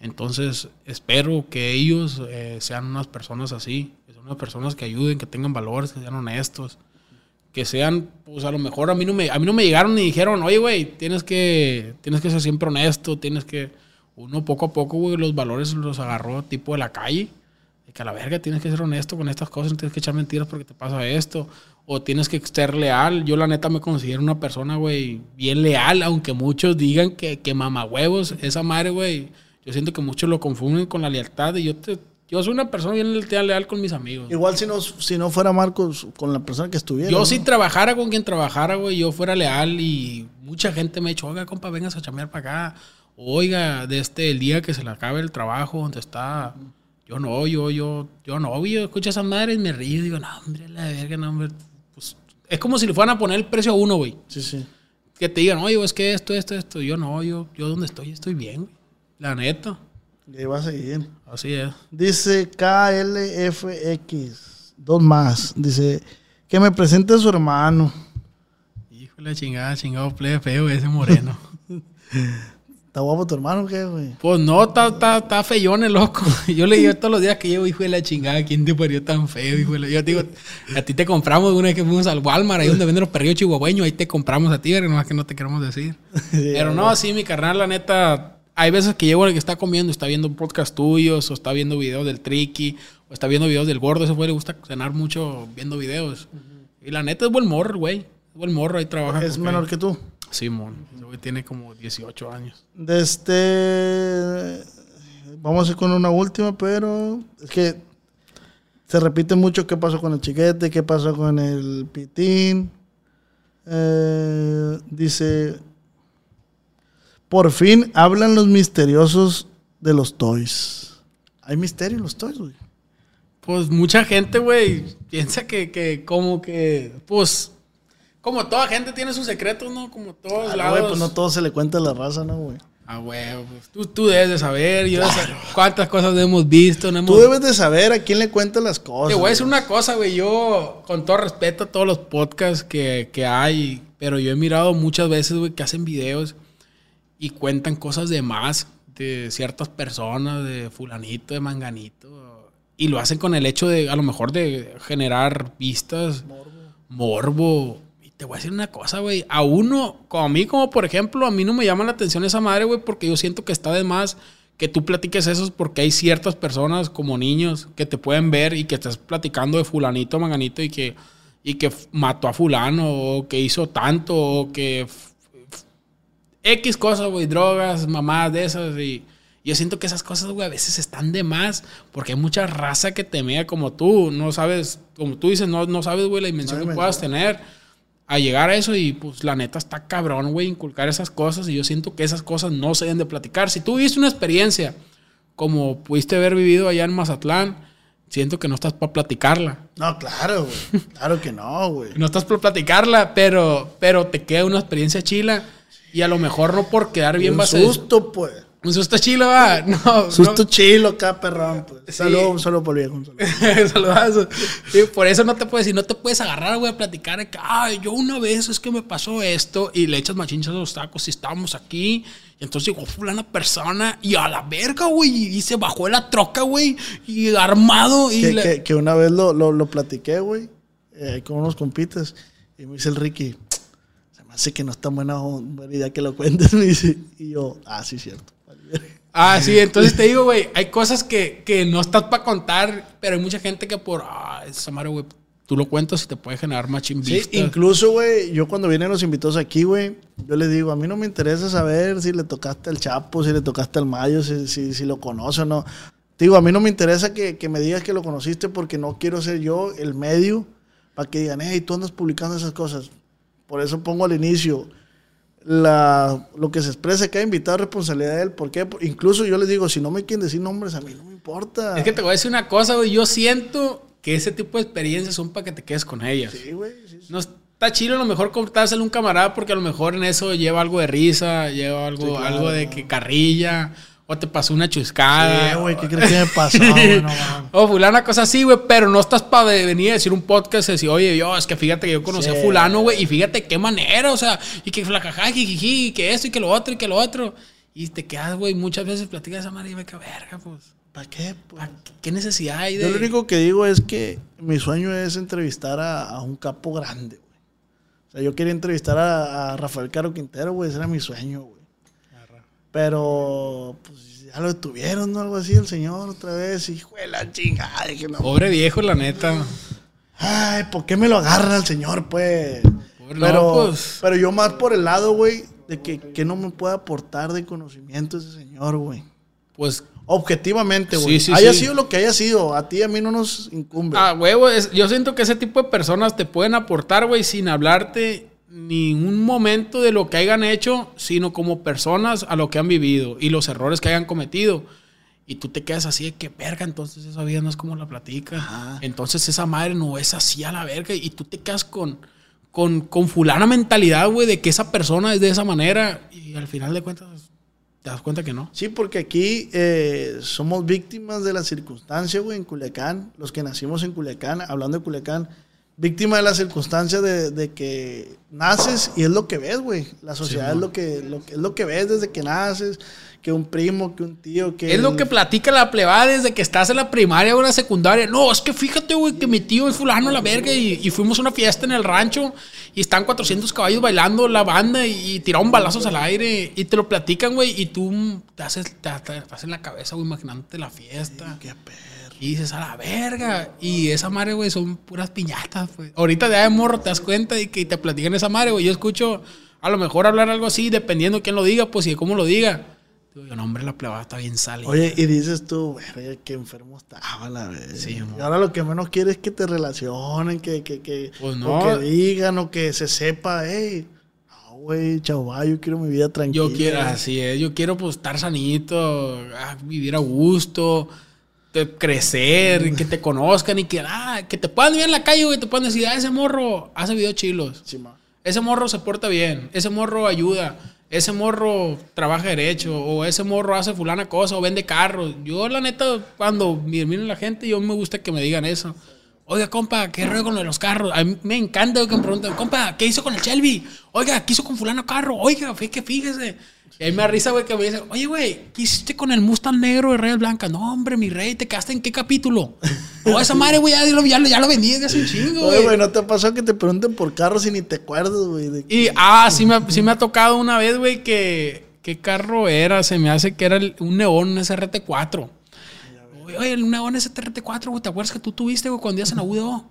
Entonces espero que ellos eh, sean unas personas así, unas personas que ayuden, que tengan valores, que sean honestos que sean, pues a lo mejor a mí no me, a mí no me llegaron y dijeron, oye, güey, tienes que, tienes que ser siempre honesto, tienes que, uno poco a poco, güey, los valores los agarró tipo de la calle, de que a la verga tienes que ser honesto con estas cosas, no tienes que echar mentiras porque te pasa esto, o tienes que ser leal. Yo la neta me considero una persona, güey, bien leal, aunque muchos digan que, que mamahuevos, esa madre, güey, yo siento que muchos lo confunden con la lealtad y yo te, yo soy una persona bien leal, con mis amigos. Igual si no, si no fuera Marcos con la persona que estuviera. Yo ¿no? si trabajara con quien trabajara, güey, yo fuera leal y mucha gente me ha dicho, oiga, compa, vengas a chambear para acá. Oiga, de este, el día que se le acabe el trabajo, donde está, yo no, yo, yo, yo no, yo escucho a esas madres y me río digo, no, hombre, la verga, no, hombre. Pues, es como si le fueran a poner el precio a uno, güey. Sí, sí. Que te digan, oye, es que esto, esto, esto. Yo no, yo, yo donde estoy, estoy bien, güey. La neta. Y va a seguir. Así es. Dice KLFX. Dos más. Dice que me presente a su hermano. Híjole, chingada, chingado, plebe feo ese moreno. [laughs] ¿Está guapo tu hermano o qué, güey? Pues no, está, está, está feyón el loco. [laughs] Yo le digo todos los días que llevo, hijo de la chingada, ¿quién te parió tan feo, hijo de la... Yo te digo, a ti te compramos una vez que fuimos al Walmart, ahí donde venden los perrillos chihuahueños, ahí te compramos a ti, pero nomás que no te queremos decir. [laughs] pero no, sí, mi carnal, la neta, hay veces que llevo el que está comiendo, está viendo podcast tuyos, o está viendo videos del Tricky, o está viendo videos del gordo, ese güey le gusta cenar mucho viendo videos. Y la neta es buen morro, güey. Es buen morro, ahí trabaja. Es menor que tú. Simón, ese güey tiene como 18 años. De este. Vamos a ir con una última, pero es que se repite mucho qué pasó con el chiquete, qué pasó con el pitín. Eh, dice: Por fin hablan los misteriosos de los toys. Hay misterio en los toys, güey. Pues mucha gente, güey, piensa que, que como que, pues, como toda gente tiene sus secretos, ¿no? Como todos Ah, no, lados. güey, pues no todo se le cuenta a la raza, ¿no, güey? Ah, güey, pues, tú, tú debes de saber, yo de saber cuántas cosas hemos visto, no hemos... Tú debes de saber a quién le cuentas las cosas. Te voy a decir una cosa, güey. Yo, con todo respeto a todos los podcasts que, que hay, pero yo he mirado muchas veces, güey, que hacen videos y cuentan cosas de más de ciertas personas, de fulanito, de manganito. Y lo hacen con el hecho de, a lo mejor, de generar vistas, morbo. Y te voy a decir una cosa, güey. A uno, como a mí, como por ejemplo, a mí no me llama la atención esa madre, güey, porque yo siento que está de más que tú platiques eso porque hay ciertas personas como niños que te pueden ver y que estás platicando de fulanito, manganito y que, y que mató a fulano o que hizo tanto o que X cosas, güey, drogas, mamadas de esas y yo siento que esas cosas, güey, a veces están de más porque hay mucha raza que te mea como tú, no sabes, como tú dices, no, no sabes, güey, la dimensión No que puedas tener a llegar a eso y pues la neta está cabrón, güey, inculcar esas cosas y yo siento que esas cosas no se deben de platicar. Si tú viste una experiencia como pudiste haber vivido allá en Mazatlán, siento que no estás para platicarla. No, claro, güey. Claro que no, güey. No estás para platicarla, pero, pero te queda una experiencia chila y a lo mejor no por quedar bien un vas a decir, susto, pues. Un susto chilo, va. [laughs] No, Susto no. chilo acá, perrón. Pues. Sí. Saludos, un saludo por viejo. un saludo. [laughs] Saludazo. Sí, por eso no te puedes, si no te puedes agarrar, güey, a platicar de que, ay, yo una vez es que me pasó esto y le echas machinchas a los tacos y estábamos aquí. Y entonces llegó fulana persona y a la verga, güey, y se bajó de la troca, güey, y armado y Que, le- que- que una vez lo, lo, lo platiqué, güey, eh, con unos compitas. Y me dice el Ricky, hace que no es tan buena, buena idea que lo cuentes. [laughs] Me dice, y yo, ah, sí, cierto. Ah, sí, entonces te digo, güey, hay cosas que, que no estás para contar, pero hay mucha gente que por, ah, esa madre, güey, tú lo cuentas y te puede generar machín Sí, incluso, güey, yo cuando vienen los invitados aquí, güey, yo les digo, a mí no me interesa saber si le tocaste al Chapo, si le tocaste al Mayo, si, si, si lo conoce o no. Te digo, a mí no me interesa que, que me digas que lo conociste porque no quiero ser yo el medio para que digan, hey, tú andas publicando esas cosas. Por eso pongo al inicio la, lo que se expresa cada invitado es responsabilidad de él. ¿Por qué? Por- incluso yo les digo, si no me quieren decir nombres, a mí no me importa. Es que te voy a decir una cosa, güey, yo siento que ese tipo de experiencias son para que te quedes con ellas. Sí, güey. sí, sí. No está chido a lo mejor contárselo a un camarada porque a lo mejor en eso lleva algo de risa, lleva algo, Sí, claro. algo de que carrilla, o te pasó una chuscada. Sí, güey, ¿qué crees que me pasó? [laughs] güey? No mames. O fulana cosa así, güey, pero no estás para venir a decir un podcast y decir, oye, yo, es que fíjate que yo conocí Sí. a fulano, güey, y fíjate qué manera, o sea, y que jijiji, y que esto, y que lo otro, y que lo otro. Y te quedas, güey, muchas veces platicas esa madre y me que verga, pues. ¿Para qué? pues? ¿pa' qué- ¿Qué necesidad hay de...? Yo lo único que digo es que mi sueño es entrevistar a, a un capo grande, güey. O sea, yo quería entrevistar a, a Rafael Caro Quintero, güey. Ese era mi sueño, güey. Pero, pues, ya lo detuvieron, ¿no? Algo así, el señor otra vez. Hijo de la chingada. Dije, no. Pobre viejo, la neta. Ay, ¿por qué me lo agarra el señor, pues? Pobre Pero, no, pues. pero yo más por el lado, güey, de que, que no me puede aportar de conocimiento ese señor, güey. Pues Objetivamente, güey. Sí, sí, haya sí. sido lo que haya sido, a ti y a mí no nos incumbe. Ah, huevo, yo siento que ese tipo de personas te pueden aportar, güey, sin hablarte ni un momento de lo que hayan hecho, sino como personas a lo que han vivido y los errores que hayan cometido. Y tú te quedas así de que verga, entonces esa vida no es como la platica. Ajá. Entonces esa madre no es así a la verga. Y tú te quedas con, con, con fulana mentalidad, güey, de que esa persona es de esa manera. Y al final de cuentas, te das cuenta que no. Sí, porque aquí eh, somos víctimas de la circunstancia, güey, en Culiacán. Los que nacimos en Culiacán, hablando de Culiacán, víctima de la circunstancia de, de que naces y es lo que ves, güey. La sociedad es lo que, lo que- es lo que ves desde que naces, que un primo, que un tío, que... Es lo que platica la plebada desde que estás en la primaria o en la secundaria. No, es que fíjate, güey, que mi tío es fulano a la verga y, y fuimos a una fiesta en el rancho y están 400 caballos bailando la banda y, y tiraron balazos al aire y te lo platican, güey, y tú te haces, te, te- te haces en la cabeza, güey, imaginándote la fiesta. Qué. Y dices, a la verga. Y esa madre, güey, son puras piñatas, güey. Ahorita de morro te das cuenta y que te platican esa madre, güey. Yo escucho a lo mejor hablar algo así, dependiendo de quién lo diga, pues y de cómo lo diga. Digo, no, hombre, la plebada está bien salida. Oye, y dices tú, verga, qué enfermo estaba la vez. Sí, y ahora lo que menos quieres es que te relacionen, que, que, que, Pues o no. que digan, o que se sepa, hey, no, güey, chaval, yo quiero mi vida tranquila. Yo quiero, así es, yo quiero pues estar sanito, ah, vivir a gusto, crecer, que te conozcan y que, ah, que te puedan ver en la calle, güey, te puedan decir, ah, ese morro hace videos chilos. Sí. Ese morro se porta bien, ese morro ayuda, ese morro trabaja derecho, o ese morro hace fulana cosa, o vende carros. Yo, la neta, cuando miren la gente, yo me gusta que me digan eso. Oiga, compa, ¿qué rollo con lo de los carros? A mí me encanta que me pregunten, compa, ¿qué hizo con el Shelby? Oiga, ¿qué hizo con fulano carro? Oiga, que fíjese. Y ahí me da risa, güey, que me dicen, oye, güey, ¿qué hiciste con el Mustang negro de Reyes Blanca? No, hombre, mi rey, ¿te quedaste en qué capítulo? No, esa madre, güey, ya, lo- ya, lo- ya lo vendí desde hace un chingo, Oye, güey. ¿no te ha pasado que te pregunten por carros y ni te acuerdas, güey? Y, ah, sí me, ha- sí me ha tocado una vez, güey, que... ¿Qué carro era? Se me hace que era el- un Neón SRT4. Oye, Oye, el Neón SRT4, güey, ¿te acuerdas que tú tuviste, güey, cuando ibas en la UDO?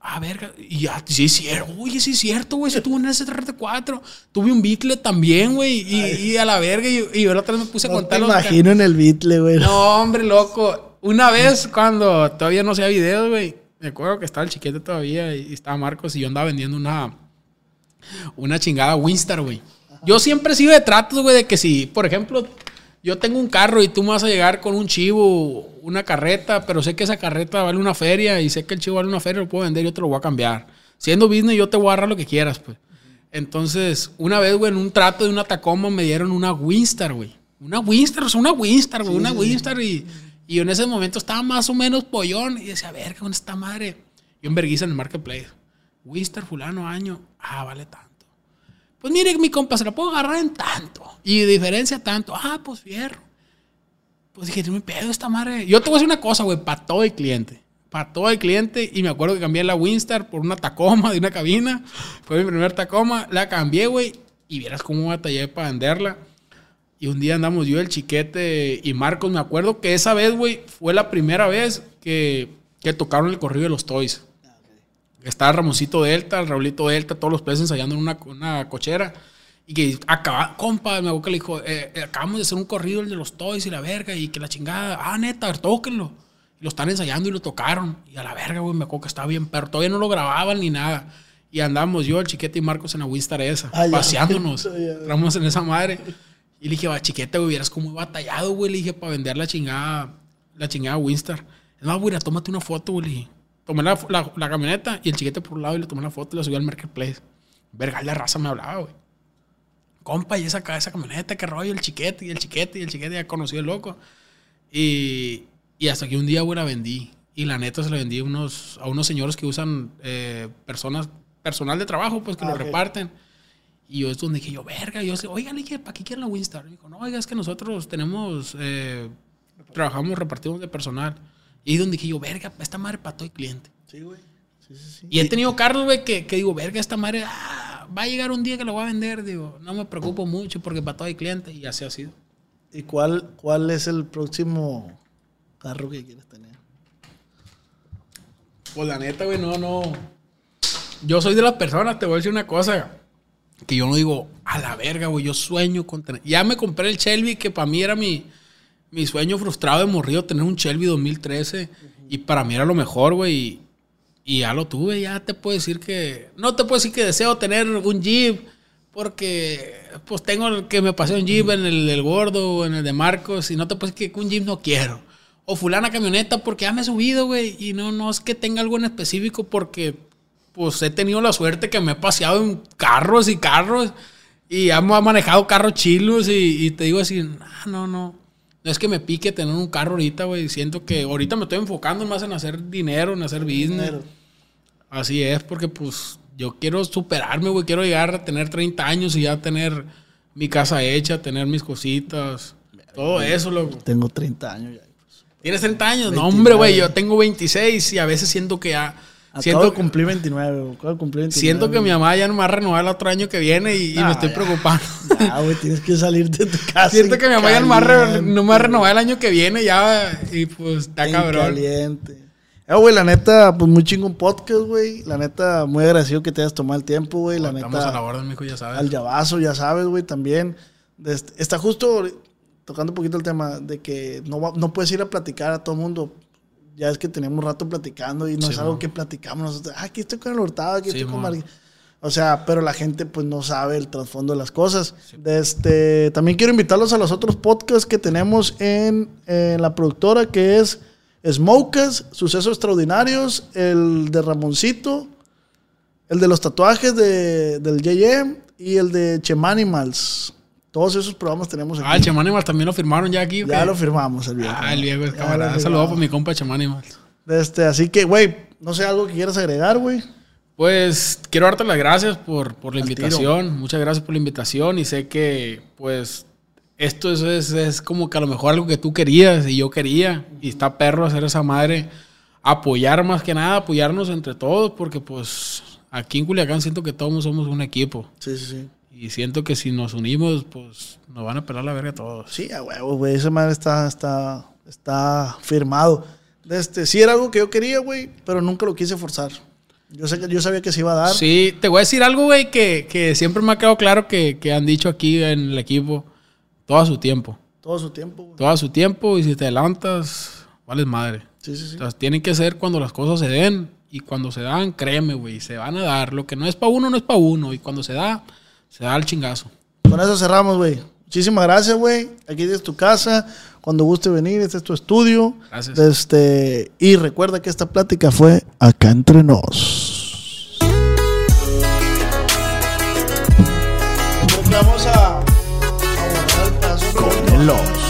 Ah, verga. Y ya, sí es cierto. Oye, sí es cierto, güey. Sí tuve un SRT4. Tuve un Beetle también, güey. Y, y a la verga. Y, y yo la otra vez me puse a No te contar ca- imagino en el Beatle, güey. no, hombre, loco. Una vez cuando todavía no hacía videos, güey. Me acuerdo que estaba el chiquete todavía y, estaba Marcos y yo andaba vendiendo una, una chingada Winstar, güey. Yo siempre he sido de tratos, güey, de que si, por ejemplo, yo tengo un carro y tú me vas a llegar con un chivo, una carreta, pero sé que esa carreta vale una feria y sé que el chivo vale una feria, lo puedo vender y yo te lo voy a cambiar. Siendo business, yo te voy a agarrar lo que quieras, pues. Entonces, una vez, güey, en un trato de una Tacoma me dieron una Winstar, güey. Una Winstar, o sea, una Winstar, güey, una Winstar. Y, y yo en ese momento estaba más o menos pollón y decía, a ver, ¿qué con esta madre? Yo en vergüenza en el marketplace. Winstar, fulano, año. Ah, vale tanto. Pues mire, mi compa, se la puedo agarrar en tanto. Y de diferencia tanto. Ah, pues fierro. Pues dije, me pedo esta madre. Yo te voy a decir una cosa, güey, para todo el cliente. Para todo el cliente. Y me acuerdo que cambié la Winstar por una Tacoma de una cabina. Fue mi primer Tacoma. La cambié, güey. Y vieras cómo batallé para venderla. Y un día andamos yo, el chiquete y Marcos. Me acuerdo que esa vez, güey, fue la primera vez que, que tocaron el corrido de los Toys. Estaba Ramoncito Delta, el Raulito Delta, todos los peces ensayando en una, una cochera. Y que acaba, compa, me acuerdo que le dijo, eh, eh, acabamos de hacer un corrido, el de los toys y la verga, y que la chingada, ah, neta, tóquenlo. Y lo están ensayando y lo tocaron. Y a la verga, güey, me acuerdo que estaba bien, pero todavía no lo grababan ni nada. Y andamos yo, el chiquete y Marcos en la Winstar esa, Ah, paseándonos. [laughs] Entramos en esa madre. Y le dije, va, chiquete, güey, vieras cómo he batallado, güey. Le dije, para vender la chingada, la chingada Winstar. Es más, güey, tómate una foto, güey. le dije. Tomé la, la- la camioneta y el chiquete por un lado y le tomé una foto y la subí al marketplace. Verga, la raza me hablaba, güey. Compa, y esa, esa camioneta, qué rollo, el chiquete, y el chiquete, y el chiquete, ya conocí el loco. Y, y hasta que un día, güey, la vendí. Y la neta se la vendí a unos, a unos señores que usan eh, personas, personal de trabajo, pues que Ah, lo ok. reparten. Y yo es donde dije yo, verga, yo oigan, ¿para qué quieren la Winstar? Me dijo, no, oiga, es que nosotros tenemos, eh, trabajamos, repartimos de personal. Y donde dije yo, verga, esta madre para todo el cliente. Sí, güey. Sí, sí, sí. Y he tenido carros, güey, que, que digo, verga, esta madre ah, va a llegar un día que lo voy a vender. Digo, no me preocupo mucho porque para todo el cliente. Y así ha sido. ¿Y cuál, cuál es el próximo carro que quieres tener? Pues la neta, güey, no, no. Yo soy de las personas, te voy a decir una cosa. Que yo no digo, a la verga, güey, yo sueño con tener. Ya me compré el Shelby, que para mí era mi, mi sueño frustrado de morrido, tener un Shelby 2013. Y para mí era lo mejor, güey. Y, ya lo tuve, ya te puedo decir que. No te puedo decir que deseo tener un Jeep, porque pues tengo el que me pasé un Jeep en el del gordo o en el de Marcos. Y no te puedo decir que un Jeep no quiero. O fulana camioneta porque ya me he subido, güey. Y no, no es que tenga algo en específico porque pues he tenido la suerte que me he paseado en carros y carros. Y ya me he manejado carros chilos y, y te digo así, "Ah, no, no. No es que me pique tener un carro ahorita, güey. Siento que ahorita me estoy enfocando más en hacer dinero, en hacer business. Dinero. Así es, porque pues yo quiero superarme, güey. Quiero llegar a tener 30 años y ya tener mi casa hecha, tener mis cositas. Todo eso, loco. Tengo 30 años ya. ¿Tienes 30 años? No, hombre, güey. Yo tengo 26 y a veces siento que ya. Acabo Siento, de cumplir 29, güey. Acabo de cumplir 29. siento que mi mamá ya no me va a renovar el otro año que viene y, y me estoy ya. preocupando. Ah, güey, tienes que salir de tu casa. [laughs] siento que mi mamá ya no me, va a re- no me va a renovar el año que viene ya y pues está en cabrón. caliente. Eh, güey, la neta, pues muy chingón podcast, güey. La neta, muy agradecido que te hayas tomado el tiempo, güey. La Estamos a la neta, orden, mijo, ya sabes. al llavazo, ya sabes, güey, también. Este- está justo tocando un poquito el tema de que no, va- no puedes ir a platicar a todo el mundo. Ya es que tenemos rato platicando y no Sí, es algo que platicamos nosotros. Ah, aquí estoy con el Hurtado, aquí Sí, estoy con mo. Mar- O sea, pero la gente pues no sabe el trasfondo de las cosas. Este, también quiero invitarlos a los otros podcasts que tenemos en, en la productora que es Smokers, Sucesos Extraordinarios, el de Ramoncito, el de los tatuajes de, del JM y el de Chemanimals. Todos esos programas tenemos aquí. Ah, el Chemanimal también lo firmaron ya aquí. ¿o ya lo firmamos el viejo. Ah, el viejo es camarada. Saludos por mi compa Chemanimal. De Este, así que, güey, no sé, algo que quieras agregar, güey. Pues quiero darte las gracias por, por la Al invitación. Muchas gracias por la invitación. Y sé que, pues, esto es, es, es como que a lo mejor algo que tú querías y yo quería. Y está perro hacer esa madre. Apoyar más que nada, apoyarnos entre todos, porque, pues, aquí en Culiacán siento que todos somos un equipo. Sí, sí, sí. Y siento que si nos unimos, pues, nos van a pelar la verga todos. Sí, a huevo, güey. Esa madre está, está, está firmado. Este, sí era algo que yo quería, güey, pero nunca lo quise forzar. Yo, sé que, yo sabía que se iba a dar. Sí, te voy a decir algo, güey, que, que siempre me ha quedado claro que, que han dicho aquí en el equipo. Todo a su tiempo. Todo su tiempo, güey. todo a su tiempo y si te adelantas, vales madre. Sí, sí, sí. Sea, tienen que ser cuando las cosas se den y cuando se dan, créeme, güey, se van a dar. Lo que no es para uno, no es para uno y cuando se da, se da el chingazo. Con eso cerramos, güey. Muchísimas gracias, güey. Aquí es tu casa. Cuando guste venir, este es tu estudio. Gracias. Este, y recuerda que esta plática fue acá entre nos. Vamos a, a borrar el pedazo con los.